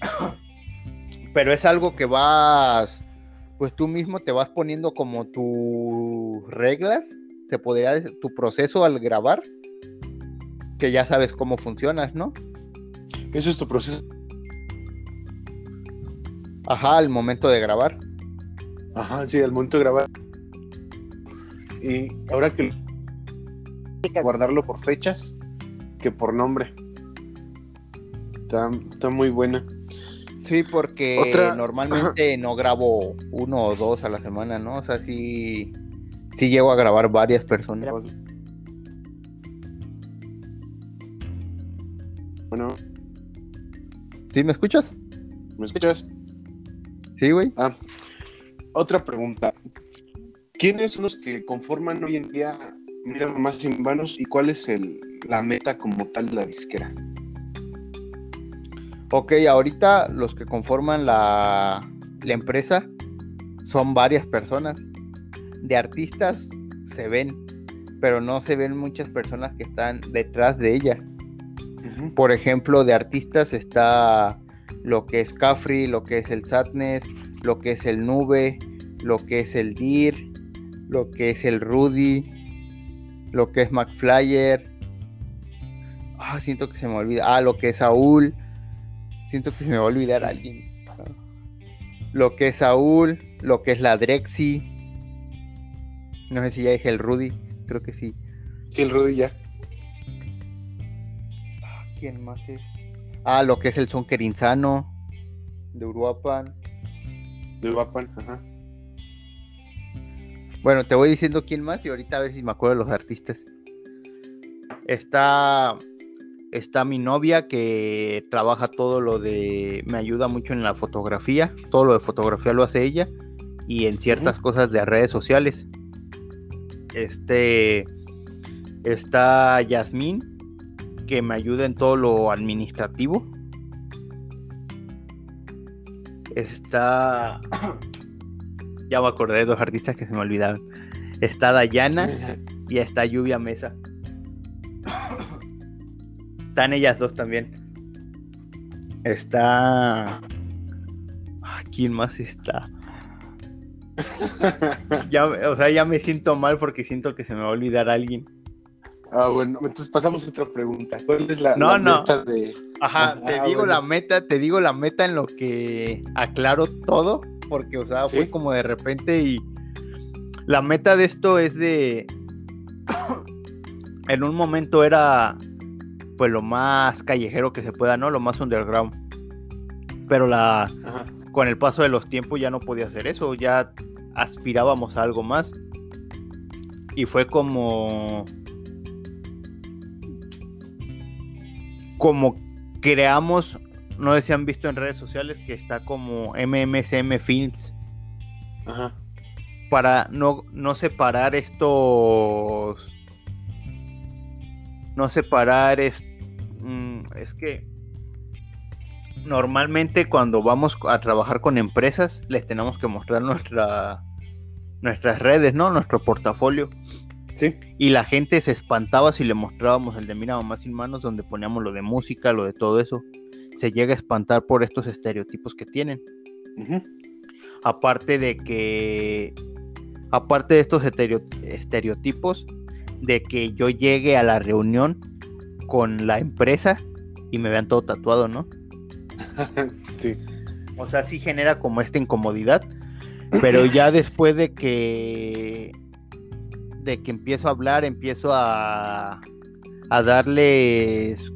Pero es algo que vas, pues tú mismo te vas poniendo como tus reglas, se podría tu proceso al grabar, que ya sabes cómo funcionas, ¿no? Eso es tu proceso Ajá, al momento de grabar. Ajá, sí, al momento de grabar. Y ahora que hay que guardarlo por fechas que por nombre. Está, muy buena. Sí, porque normalmente no grabo uno o dos a la semana, ¿no? O sea, sí, sí llego a grabar varias personas. Bueno. ¿Sí me escuchas? ¿Me escuchas? Sí, güey. Ah, otra pregunta. ¿Quiénes son los que conforman hoy en día Mira más sin vanos y cuál es el, la meta como tal de la disquera? Ok, ahorita los que conforman la, la empresa son varias personas. De artistas se ven, pero no se ven muchas personas que están detrás de ella. Por ejemplo, de artistas está lo que es Cafri, lo que es el Sadness, lo que es el Nube, lo que es el Dir, lo que es el Rudy, lo que es McFlyer. Ah, siento que se me olvida. Ah, lo que es Saúl. Siento que se me va a olvidar alguien. Lo que es Saúl, lo que es la Drexy. No sé si ya dije el Rudy, creo que sí. Sí, el Rudy ya. Ah, ¿Quién más es? Ah, lo que es el son Insano de Uruapan. De Uruapan, ajá. Bueno, te voy diciendo quién más y ahorita a ver si me acuerdo de los artistas. Está, está mi novia que trabaja todo lo de. Me ayuda mucho en la fotografía. Todo lo de fotografía lo hace ella. Y en ciertas cosas de redes sociales. Este. Está Yasmín, que me ayuda en todo lo administrativo. Está. ya me acordé de dos artistas que se me olvidaron. Está Dayana y está Lluvia Mesa. Están ellas dos también. Está. Ah, ¿Quién más está? ya, o sea, ya me siento mal porque siento que se me va a olvidar alguien. Ah, bueno, entonces pasamos a otra pregunta. ¿Cuál es la, meta de.? Ajá, te ah, digo la meta, te digo la meta en lo que aclaro todo, porque, o sea, fue como de repente y. La meta de esto es de. en un momento era. Pues lo más callejero que se pueda, ¿no? Lo más underground. Pero la. Con el paso de los tiempos ya no podía hacer eso, ya aspirábamos a algo más. Y fue como como creamos, no sé si han visto en redes sociales que está como MMSM Films. Ajá. Para no, no separar estos. No separar es, mm, es que normalmente cuando vamos a trabajar con empresas les tenemos que mostrar nuestra nuestras redes, ¿no? Nuestro portafolio. Y la gente se espantaba si le mostrábamos el de Mira Mamá Sin Manos, donde poníamos lo de música, lo de todo eso. Se llega a espantar por estos estereotipos que tienen. Aparte de que aparte de estos estereotipos, de que yo llegue a la reunión con la empresa y me vean todo tatuado, ¿no? sí. O sea, sí genera como esta incomodidad, pero ya después de que de que empiezo a hablar, empiezo a, a darles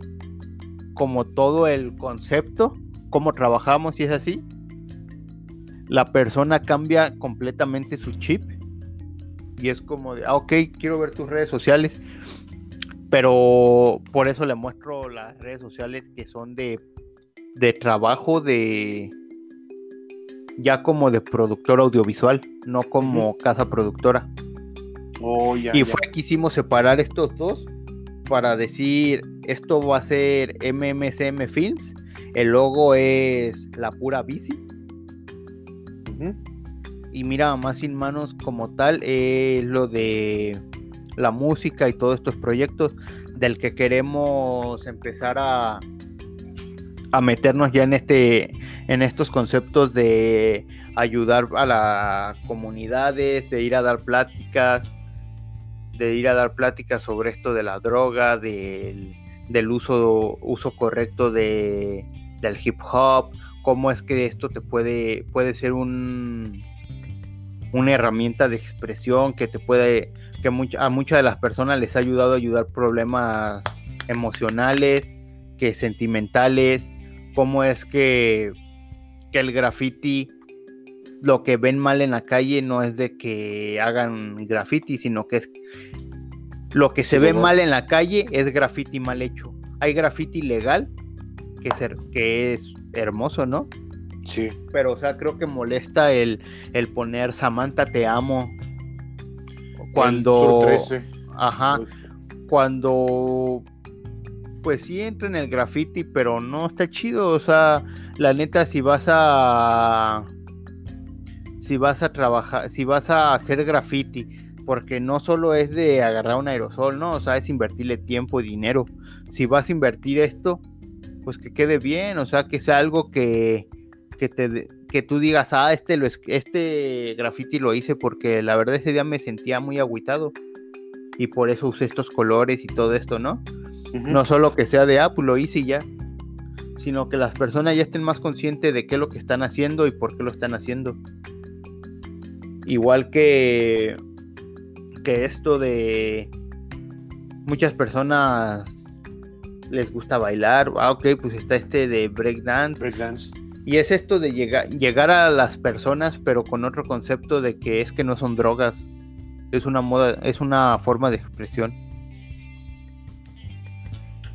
como todo el concepto, cómo trabajamos y es así, la persona cambia completamente su chip y es como de, ah, ok, quiero ver tus redes sociales, pero por eso le muestro las redes sociales que son de, de trabajo de ya como de productor audiovisual, no como casa productora. Oh, y fue que quisimos separar estos dos para decir esto va a ser MMCM Films, el logo es la pura bici. Y mira, más sin manos como tal es lo de la música y todos estos proyectos del que queremos empezar a, a meternos ya en este en estos conceptos de ayudar a las comunidades, de ir a dar pláticas, de ir a dar pláticas sobre esto de la droga, del, uso, uso correcto de, del hip hop, cómo es que esto te puede, puede ser un, una herramienta de expresión que te puede, que a muchas de las personas les ha ayudado a ayudar problemas emocionales, que sentimentales, cómo es que, que el graffiti lo que ven mal en la calle no es de que hagan graffiti, sino que es lo que se ve mal en la calle es graffiti mal hecho. Hay graffiti legal que es, que es hermoso, ¿no? Sí. Pero, o sea, creo que molesta el, el poner Samantha te amo. Cuando. Ajá. Cuando. Pues sí entra en el graffiti, pero no está chido. O sea, la neta, si vas a si vas a trabajar, si vas a hacer graffiti, porque no solo es de agarrar un aerosol, ¿no? O sea, es invertirle tiempo y dinero. Si vas a invertir esto, pues que quede bien, o sea, que sea algo que, que, te, que tú digas, ah, este, lo, este graffiti lo hice porque la verdad ese día me sentía muy agüitado y por eso usé estos colores y todo esto, ¿no? No solo que sea de, ah, pues lo hice y ya, sino que las personas ya estén más conscientes de qué es lo que están haciendo y por qué lo están haciendo. Igual que, que esto de muchas personas les gusta bailar. Ah, ok, pues está este de breakdance. Breakdance. Y es esto de llegar, llegar a las personas, pero con otro concepto de que es que no son drogas. Es una moda, es una forma de expresión.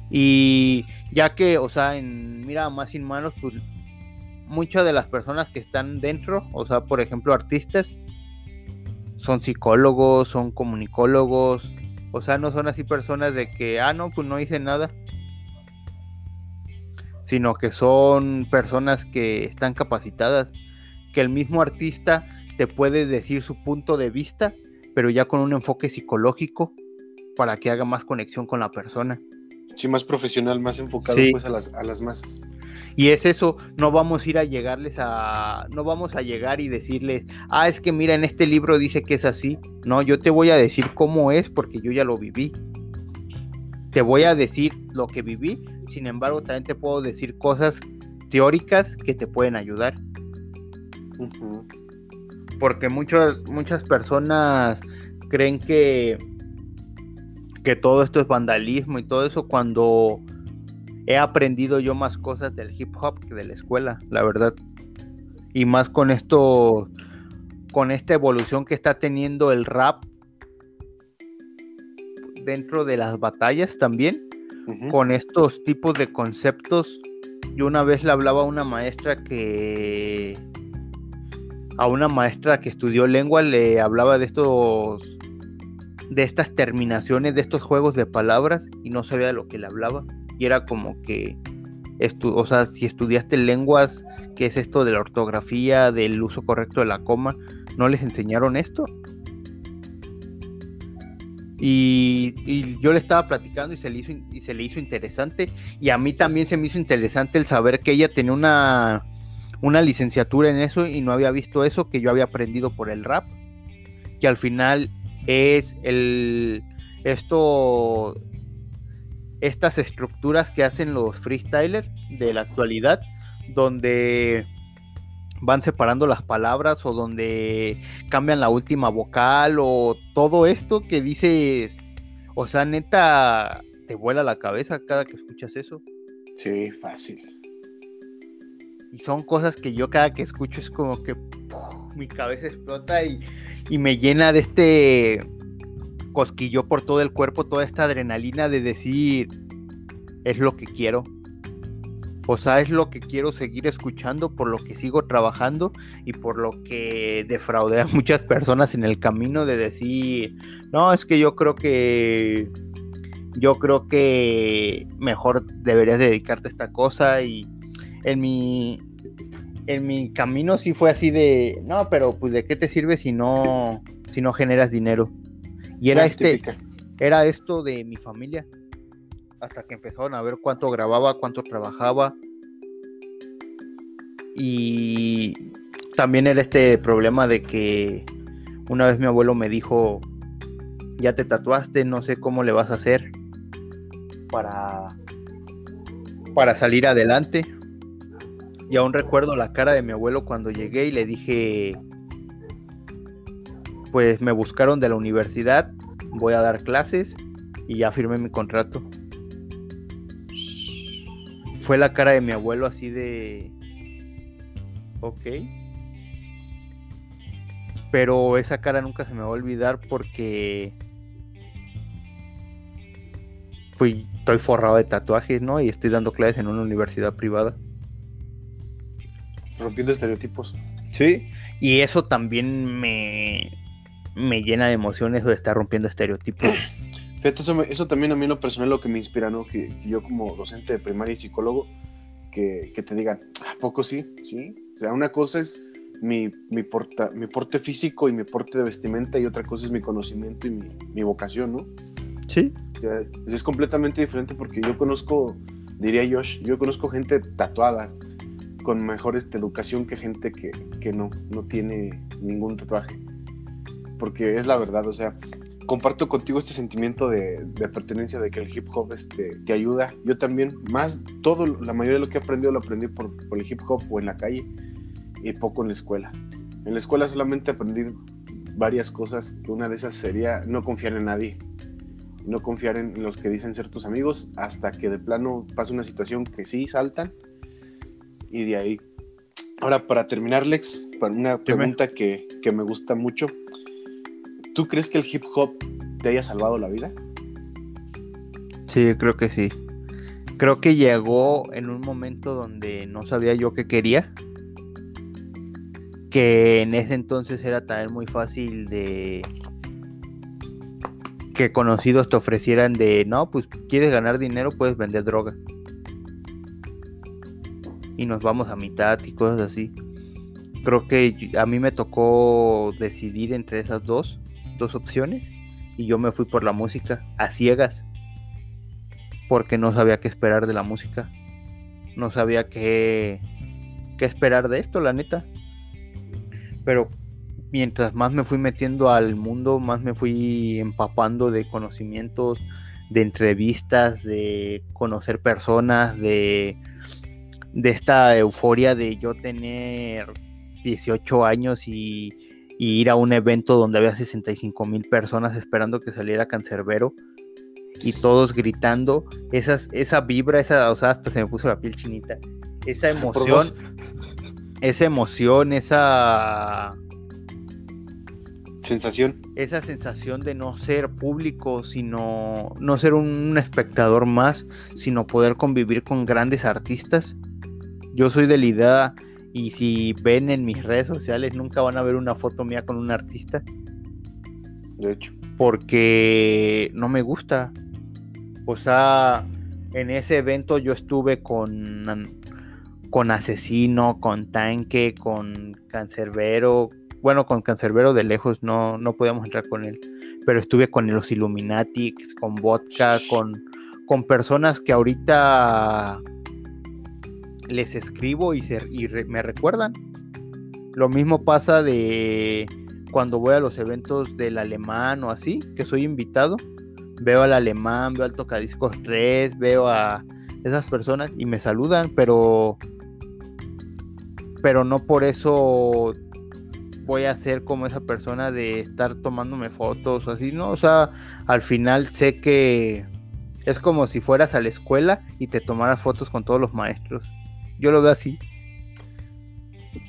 Y ya que, o sea, en Mira más sin manos, pues muchas de las personas que están dentro, o sea, por ejemplo, artistas, son psicólogos, son comunicólogos, o sea, no son así personas de que, ah, no, pues no hice nada, sino que son personas que están capacitadas, que el mismo artista te puede decir su punto de vista, pero ya con un enfoque psicológico para que haga más conexión con la persona. Sí, más profesional, más enfocado pues a las, a las masas. Y es eso, no vamos a ir a llegarles a, no vamos a llegar y decirles, ah, es que mira, en este libro dice que es así. No, yo te voy a decir cómo es porque yo ya lo viví. Te voy a decir lo que viví, sin embargo, también te puedo decir cosas teóricas que te pueden ayudar. Porque muchas, muchas personas creen que, que todo esto es vandalismo y todo eso cuando he aprendido yo más cosas del hip hop que de la escuela, la verdad. Y más con esto, con esta evolución que está teniendo el rap dentro de las batallas también, con estos tipos de conceptos. Yo una vez le hablaba a una maestra que a una maestra que estudió lengua le hablaba de estos de estas terminaciones de estos juegos de palabras y no sabía de lo que le hablaba y era como que, o sea, si estudiaste lenguas, ¿qué es esto de la ortografía, del uso correcto de la coma? ¿No les enseñaron esto? Y, yo le estaba platicando y se, le hizo, y se le hizo interesante. Y a mí también se me hizo interesante el saber que ella tenía una, una licenciatura en eso y no había visto eso que yo había aprendido por el rap. que al final es el esto estas estructuras que hacen los freestylers de la actualidad donde van separando las palabras o donde cambian la última vocal o todo esto que dices, o sea, neta, te vuela la cabeza cada que escuchas eso. Sí, fácil. Y son cosas que yo cada que escucho es como que mi cabeza explota y, y me llena de este cosquillo por todo el cuerpo, toda esta adrenalina de decir, es lo que quiero o sea, es lo que quiero seguir escuchando, por lo que sigo trabajando y por lo que defraudé a muchas personas en el camino de decir, no, es que yo creo que yo creo que mejor deberías dedicarte a esta cosa y en mi en mi camino sí fue así de, no, pero pues de qué te sirve si no si no generas dinero. Y era este era esto de mi familia hasta que empezaron a ver cuánto grababa, cuánto trabajaba. Y también era este problema de que una vez mi abuelo me dijo, ya te tatuaste, no sé cómo le vas a hacer para, para salir adelante. Y aún recuerdo la cara de mi abuelo cuando llegué y le dije, pues me buscaron de la universidad, voy a dar clases y ya firmé mi contrato fue la cara de mi abuelo así de... Ok. Pero esa cara nunca se me va a olvidar porque... Fui, estoy forrado de tatuajes, ¿no? Y estoy dando clases en una universidad privada. Rompiendo estereotipos. Sí, y eso también me, me llena de emociones de estar rompiendo estereotipos. eso, también a mí en lo personal lo que me inspira, ¿no? Que, yo como docente de primaria y psicólogo, que, te digan, ¿a poco sí? ¿Sí? O sea, una cosa es mi, mi, porta, mi porte físico y mi porte de vestimenta y otra cosa es mi conocimiento y mi, vocación, ¿no? Sí. O sea, es completamente diferente porque yo conozco, diría Josh, yo conozco gente tatuada con mejor este, educación que gente que, que no, no tiene ningún tatuaje. Porque es la verdad, o sea, comparto contigo este sentimiento de, pertenencia, de que el hip hop este, te ayuda. Yo también, más, todo, la mayoría de lo que he aprendido lo aprendí por, el hip hop o en la calle y poco en la escuela. En la escuela solamente aprendí varias cosas, una de esas sería no confiar en nadie, no confiar en los que dicen ser tus amigos hasta que de plano pasa una situación que sí saltan y de ahí. Ahora, para terminar, Lex, una pregunta que, que me gusta mucho. ¿Tú crees que el hip hop te haya salvado la vida? Sí, creo que sí. Creo que llegó en un momento donde no sabía yo qué quería. Que en ese entonces era también muy fácil de que conocidos te ofrecieran de, no, pues quieres ganar dinero, puedes vender droga. Y nos vamos a mitad y cosas así. Creo que a mí me tocó decidir entre esas dos dos opciones y yo me fui por la música a ciegas porque no sabía qué esperar de la música. No sabía qué, qué esperar de esto, la neta. Pero mientras más me fui metiendo al mundo, más me fui empapando de conocimientos, de entrevistas, de conocer personas, de, de esta euforia de yo tener 18 años y y ir a un evento donde había 65 mil personas esperando que saliera Cancerbero y todos gritando, esas, esa vibra, esa, o sea, hasta se me puso la piel chinita, esa emoción, esa emoción, esa sensación. Esa sensación de no ser público, sino no ser un espectador más, sino poder convivir con grandes artistas. Yo soy de la idea y si ven en mis redes sociales, nunca van a ver una foto mía con un artista. De hecho. Porque no me gusta. O sea, en ese evento yo estuve con, con Asesino, con Tanque, con Cancerbero. Bueno, con Cancerbero de lejos no, no podíamos entrar con él. Pero estuve con los Illuminatics, con Vodka, con, con personas que ahorita les escribo y, me recuerdan. Lo mismo pasa de cuando voy a los eventos del alemán o así, que soy invitado, veo al alemán, veo al tocadiscos 3, veo a esas personas y me saludan, pero pero no por eso voy a ser como esa persona de estar tomándome fotos o así, ¿no? O sea, al final sé que es como si fueras a la escuela y te tomaras fotos con todos los maestros. Yo lo veo así.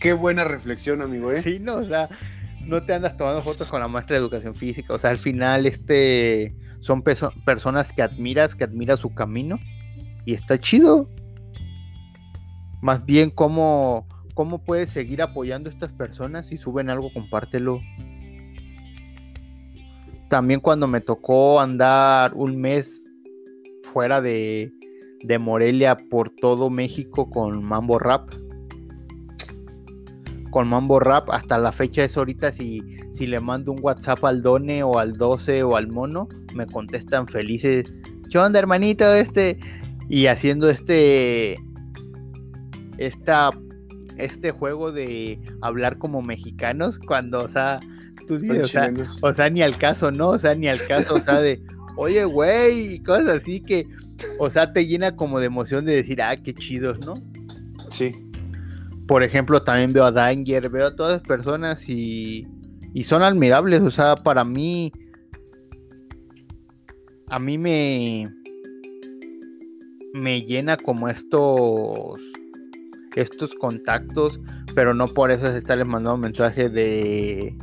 Qué buena reflexión, amigo, ¿eh? Sí, no, o sea, no te andas tomando fotos con la maestra de educación física. O sea, al final, este son personas que admiras, que admiras su camino. Y está chido. Más bien, ¿cómo, ¿cómo puedes seguir apoyando a estas personas? Si suben algo, compártelo. También cuando me tocó andar un mes fuera de, de Morelia por todo México con Mambo Rap con Mambo Rap. Hasta la fecha es ahorita si, si le mando un WhatsApp al Done o al 12 o al Mono, me contestan felices. ¿Qué onda, hermanito? Este. Y haciendo este. Esta, este juego de hablar como mexicanos cuando, o sea, tú dices, o sea, o sea, ni al caso, ¿no? O sea, ni al caso, o sea, de, oye, güey, cosas así que, o sea, te llena como de emoción de decir, ah, qué chidos, ¿no? Sí por ejemplo, también veo a Danger, veo a todas las personas y, y son admirables. O sea, para mí, a mí me, me llena como estos, estos contactos, pero no por eso es estarles mandando mensaje de,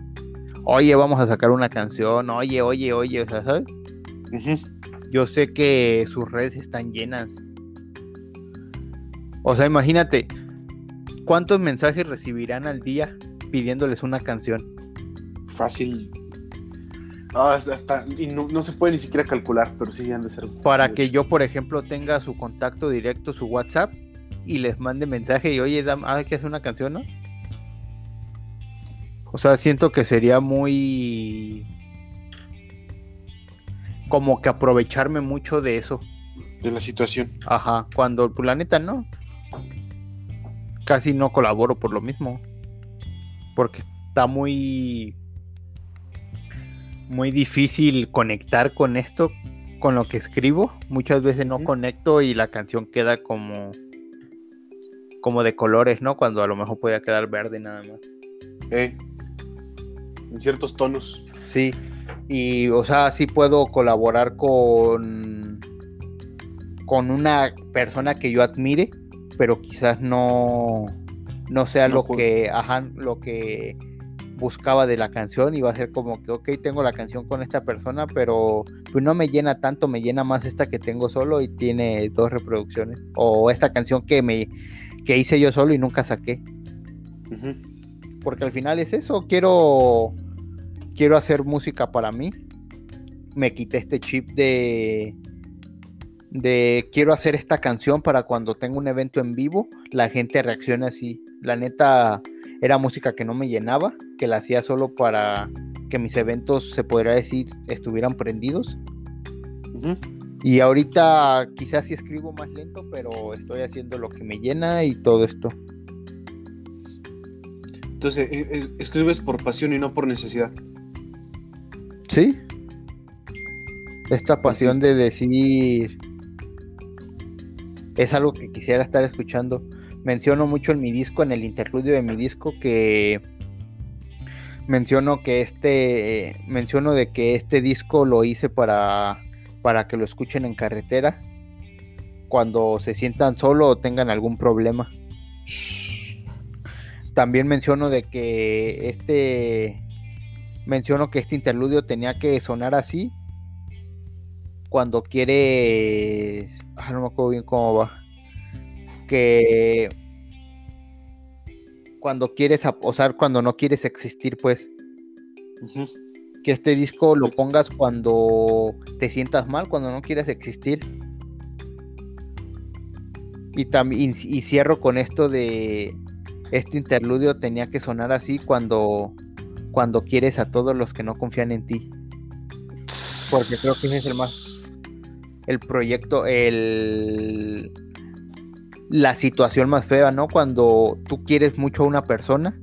oye, vamos a sacar una canción, oye, oye, oye, o sea, ¿sabes? Yo sé que sus redes están llenas. O sea, imagínate, ¿Cuántos mensajes recibirán al día pidiéndoles una canción? Fácil. hasta, y no, se puede ni siquiera calcular, pero sí han de ser. Para que yo, por ejemplo, tenga su contacto directo, su WhatsApp, y les mande mensaje y oye, hay que hacer una canción, ¿no? O sea, siento que sería muy. Como que aprovecharme mucho de eso. De la situación. Ajá, cuando el planeta no casi no colaboro por lo mismo. Porque está muy. Muy difícil conectar con esto, con lo que escribo. Muchas veces no conecto y la canción queda como. Como de colores, ¿no? Cuando a lo mejor podía quedar verde nada más. Eh, en ciertos tonos. Sí. Y, o sea, sí puedo colaborar con. Con una persona que yo admire pero quizás no, no sea lo que, ajá, lo que buscaba de la canción y va a ser como que, ok, tengo la canción con esta persona, pero pues no me llena tanto, me llena más esta que tengo solo y tiene dos reproducciones. O esta canción que me que hice yo solo y nunca saqué. Porque al final es eso, quiero quiero hacer música para mí. Me quité este chip de de quiero hacer esta canción para cuando tenga un evento en vivo, la gente reaccione así. La neta era música que no me llenaba, que la hacía solo para que mis eventos, se podría decir, estuvieran prendidos. Y ahorita quizás sí escribo más lento, pero estoy haciendo lo que me llena y todo esto. Entonces, eh, eh, escribes por pasión y no por necesidad. Sí. Esta pasión de decir, es algo que quisiera estar escuchando. Menciono mucho en mi disco, en el interludio de mi disco, que menciono que este, menciono de que este disco lo hice para, para que lo escuchen en carretera, cuando se sientan solo o tengan algún problema. También menciono de que este, menciono que este interludio tenía que sonar así cuando quieres, ah, no me acuerdo bien cómo va, que cuando quieres, o sea, cuando no quieres existir, pues, que este disco lo pongas cuando te sientas mal, cuando no quieres existir. Y también y cierro con esto de este interludio tenía que sonar así cuando cuando quieres a todos los que no confían en ti. Porque creo que ese es el más el proyecto, el, la situación más fea, ¿no? Cuando tú quieres mucho a una persona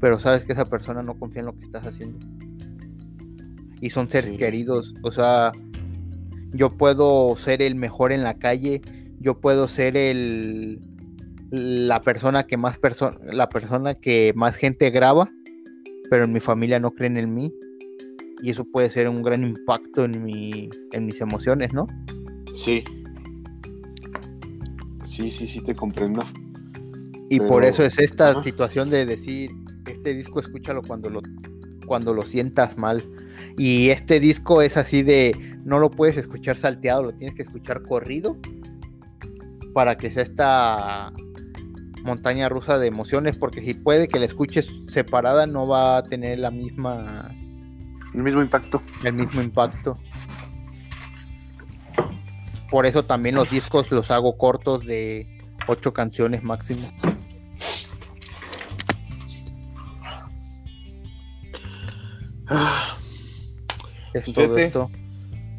pero sabes que esa persona no confía en lo que estás haciendo. Y son seres queridos, o sea, yo puedo ser el mejor en la calle, yo puedo ser el la persona que más la persona que más gente graba, pero en mi familia no creen en mí y eso puede ser un gran impacto en mi en mis emociones, ¿no? Sí. Sí, sí, sí te comprendo. Y por eso es esta situación de decir, este disco escúchalo cuando lo cuando lo sientas mal. Y este disco es así de no lo puedes escuchar salteado, lo tienes que escuchar corrido para que sea esta montaña rusa de emociones, porque si puede que la escuches separada no va a tener la misma... El mismo impacto. El mismo impacto. Por eso también los discos los hago cortos de ocho canciones máximo. Es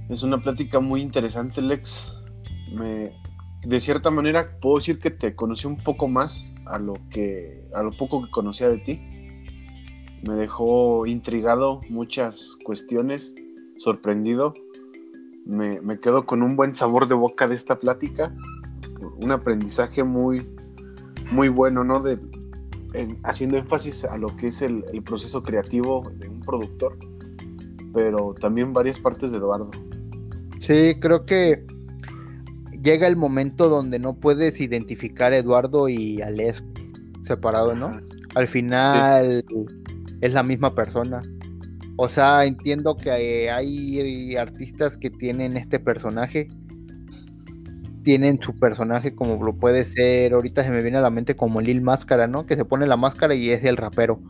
Es una plática muy interesante, Lex. Me, de cierta manera puedo decir que te conocí un poco más a lo que a lo poco que conocía de ti. Me dejó intrigado muchas cuestiones, sorprendido. Me, quedo con un buen sabor de boca de esta plática, un aprendizaje muy, muy bueno, ¿no? De, haciendo énfasis a lo que es el, el proceso creativo de un productor, pero también varias partes de Eduardo. Sí, creo que llega el momento donde no puedes identificar a Eduardo y a Les separado, ¿no? Al final es la misma persona. O sea, entiendo que hay artistas que tienen este personaje. Tienen su personaje como lo puede ser. Ahorita se me viene a la mente como Lil Máscara, ¿no? Que se pone la máscara y es el rapero.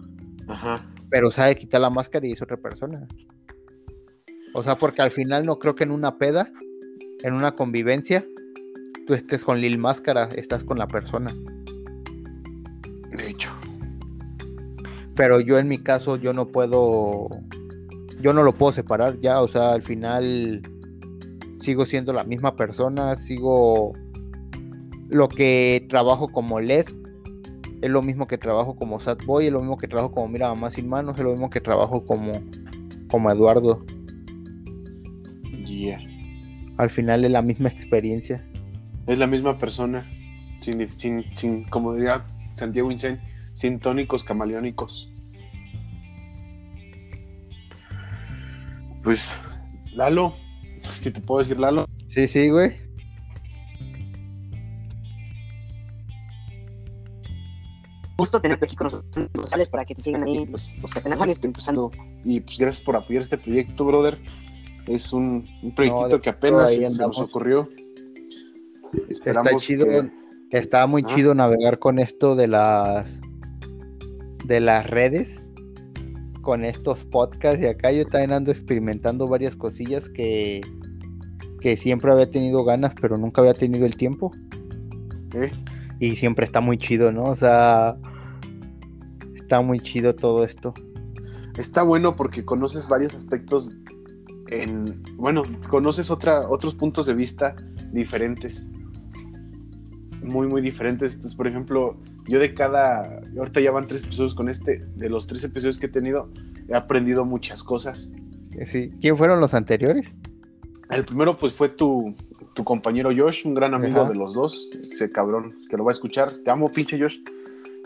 Ajá. Pero sabe quitar la máscara y es otra persona. O sea, porque al final no creo que en una peda, en una convivencia, tú estés con Lil Máscara, estás con la persona. De hecho. Pero yo en mi caso, yo no puedo. Yo no lo puedo separar ya. O sea, al final sigo siendo la misma persona. Sigo. Lo que trabajo como Les es lo mismo que trabajo como Sad Boy, es lo mismo que trabajo como Mira Mamá Sin Manos, es lo mismo que trabajo como, como Eduardo. Yeah. Al final es la misma experiencia es la misma persona, sin, sin, como diría Santiago Incén, sin tónicos camaleónicos. Pues, Lalo, si te puedo decir Lalo. Sí, sí, güey. Gusto tenerte aquí con nosotros, para que te sigan ahí los, los que apenas van empezando. Y pues gracias por apoyar este proyecto, brother. Es un, un proyectito que apenas se nos ocurrió está chido, está muy chido navegar con esto de las de las redes, con estos podcasts y acá yo también ando experimentando varias cosillas que, que siempre había tenido ganas, pero nunca había tenido el tiempo. Y siempre está muy chido, ¿no? O sea, está muy chido todo esto. Está bueno porque conoces varios aspectos en, bueno, conoces otra, otros puntos de vista diferentes muy, muy diferentes. Entonces, por ejemplo, yo de cada, ahorita ya van tres episodios con este, de los tres episodios que he tenido, he aprendido muchas cosas. Eh, sí. ¿Quién fueron los anteriores? El primero, pues, fue tu, tu compañero Josh, un gran amigo de los dos, ese cabrón que lo va a escuchar. Te amo, pinche Josh.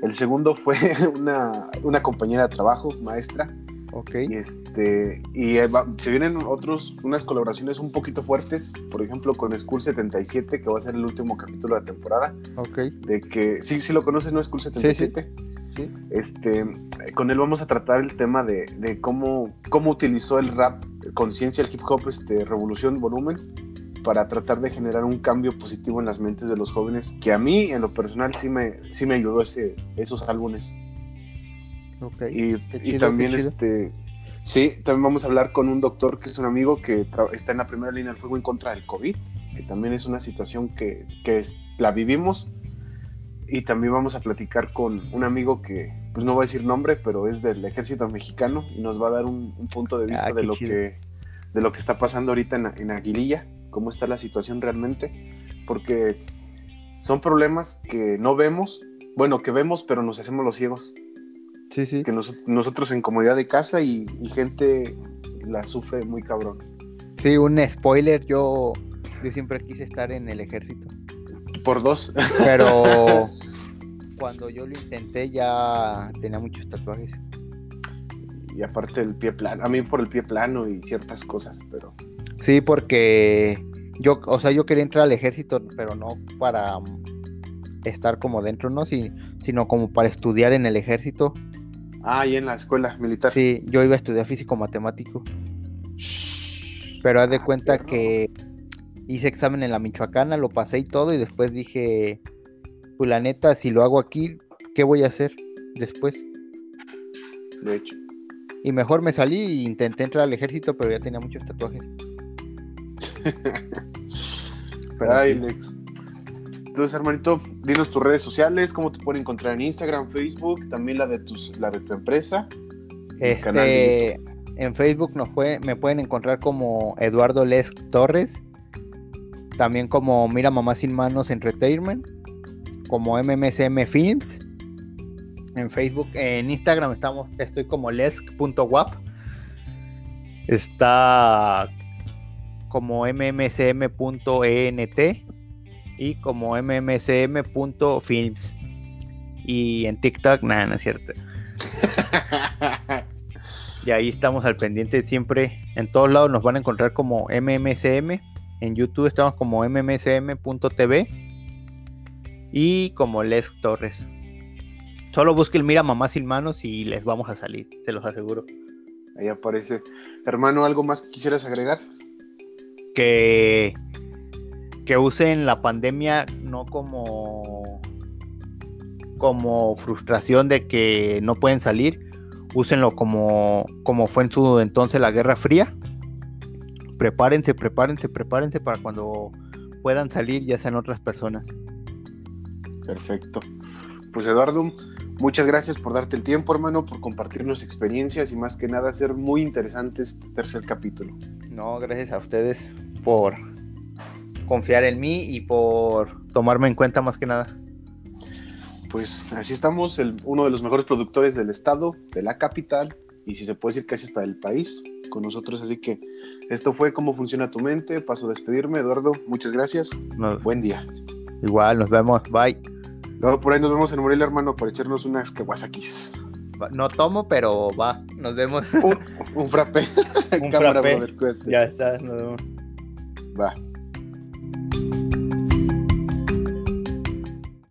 El segundo fue una, una compañera de trabajo, maestra, Ok. Y, este, y se vienen otros, unas colaboraciones un poquito fuertes, por ejemplo con School 77, que va a ser el último capítulo de la temporada. Ok. De que, sí, sí lo conoces, ¿no? School 77. Sí, Este, con él vamos a tratar el tema de, de cómo, cómo utilizó el rap, conciencia, el hip hop, este, revolución, volumen, para tratar de generar un cambio positivo en las mentes de los jóvenes, que a mí, en lo personal, sí me, sí me ayudó ese, esos álbumes. Y, también este sí, también vamos a hablar con un doctor que es un amigo que está en la primera línea del fuego en contra del COVID, que también es una situación que, la vivimos. Y también vamos a platicar con un amigo que, pues no voy a decir nombre, pero es del ejército mexicano y nos va a dar un, punto de vista ah, de, lo que, de lo que está pasando ahorita en, en Aguililla, cómo está la situación realmente, porque son problemas que no vemos, bueno, que vemos, pero nos hacemos los ciegos Sí, sí. que nos- nosotros en comodidad de casa y, y gente la sufre muy cabrón. Sí, un spoiler, yo, yo siempre quise estar en el ejército. Por dos. Pero cuando yo lo intenté ya tenía muchos tatuajes. y aparte el pie plano. A mí por el pie plano y ciertas cosas, pero Sí, porque yo, o sea, yo quería entrar al ejército, pero no para estar como dentro, ¿no? Si- sino como para estudiar en el ejército. Ah, y en la escuela militar. Sí, yo iba a estudiar físico matemático, Shh. pero haz de Ah, cuenta perro. que hice examen en la Michoacana, lo pasé y todo, y después dije, pues la neta, si lo hago aquí, ¿qué voy a hacer después? De hecho. Y mejor me salí e intenté entrar al ejército, pero ya tenía muchos tatuajes. Ay. Lex. Entonces, hermanito, dinos tus redes sociales, cómo te pueden encontrar en Instagram, Facebook, también la de tus, la de tu empresa. Este, en Facebook nos puede- me pueden encontrar como Eduardo Lesk Torres, también como Mira Mamá Sin Manos Entertainment, como MMSM Films. En Facebook, en Instagram estamos, estoy como lesk.wap. Está como mmsm.ent y como mmsm.films. Y en TikTok, nada, no es cierto. Y ahí estamos al pendiente siempre. En todos lados nos van a encontrar como MMCM. En YouTube estamos como mmcm.tv. Y como Les Torres. Solo busquen Mira Mamá Sin Manos y les vamos a salir, se los aseguro. Ahí aparece. Hermano, ¿algo más que quisieras agregar? Que, que usen la pandemia no como, como frustración de que no pueden salir. Úsenlo como, como fue en su entonces la Guerra Fría. Prepárense, prepárense, prepárense para cuando puedan salir ya sean otras personas. Perfecto. Pues Eduardo, muchas gracias por darte el tiempo, hermano, por compartirnos experiencias y más que nada hacer muy interesante este tercer capítulo. No, gracias a ustedes por confiar en mí y por tomarme en cuenta más que nada. Pues así estamos, el- uno de los mejores productores del estado, de la capital, y si se puede decir casi hasta del país, con nosotros. Así que esto fue cómo funciona tu mente. Paso a despedirme, Eduardo. Muchas gracias. Buen día. igual, nos vemos. Bye. Luego por ahí nos vemos en Morelia, hermano, para echarnos unas kawasakis. No tomo, pero va. Nos vemos. Un, un frappé. Un Cámara, frappé. brother, cuídate. ya está. Nos vemos. Va. you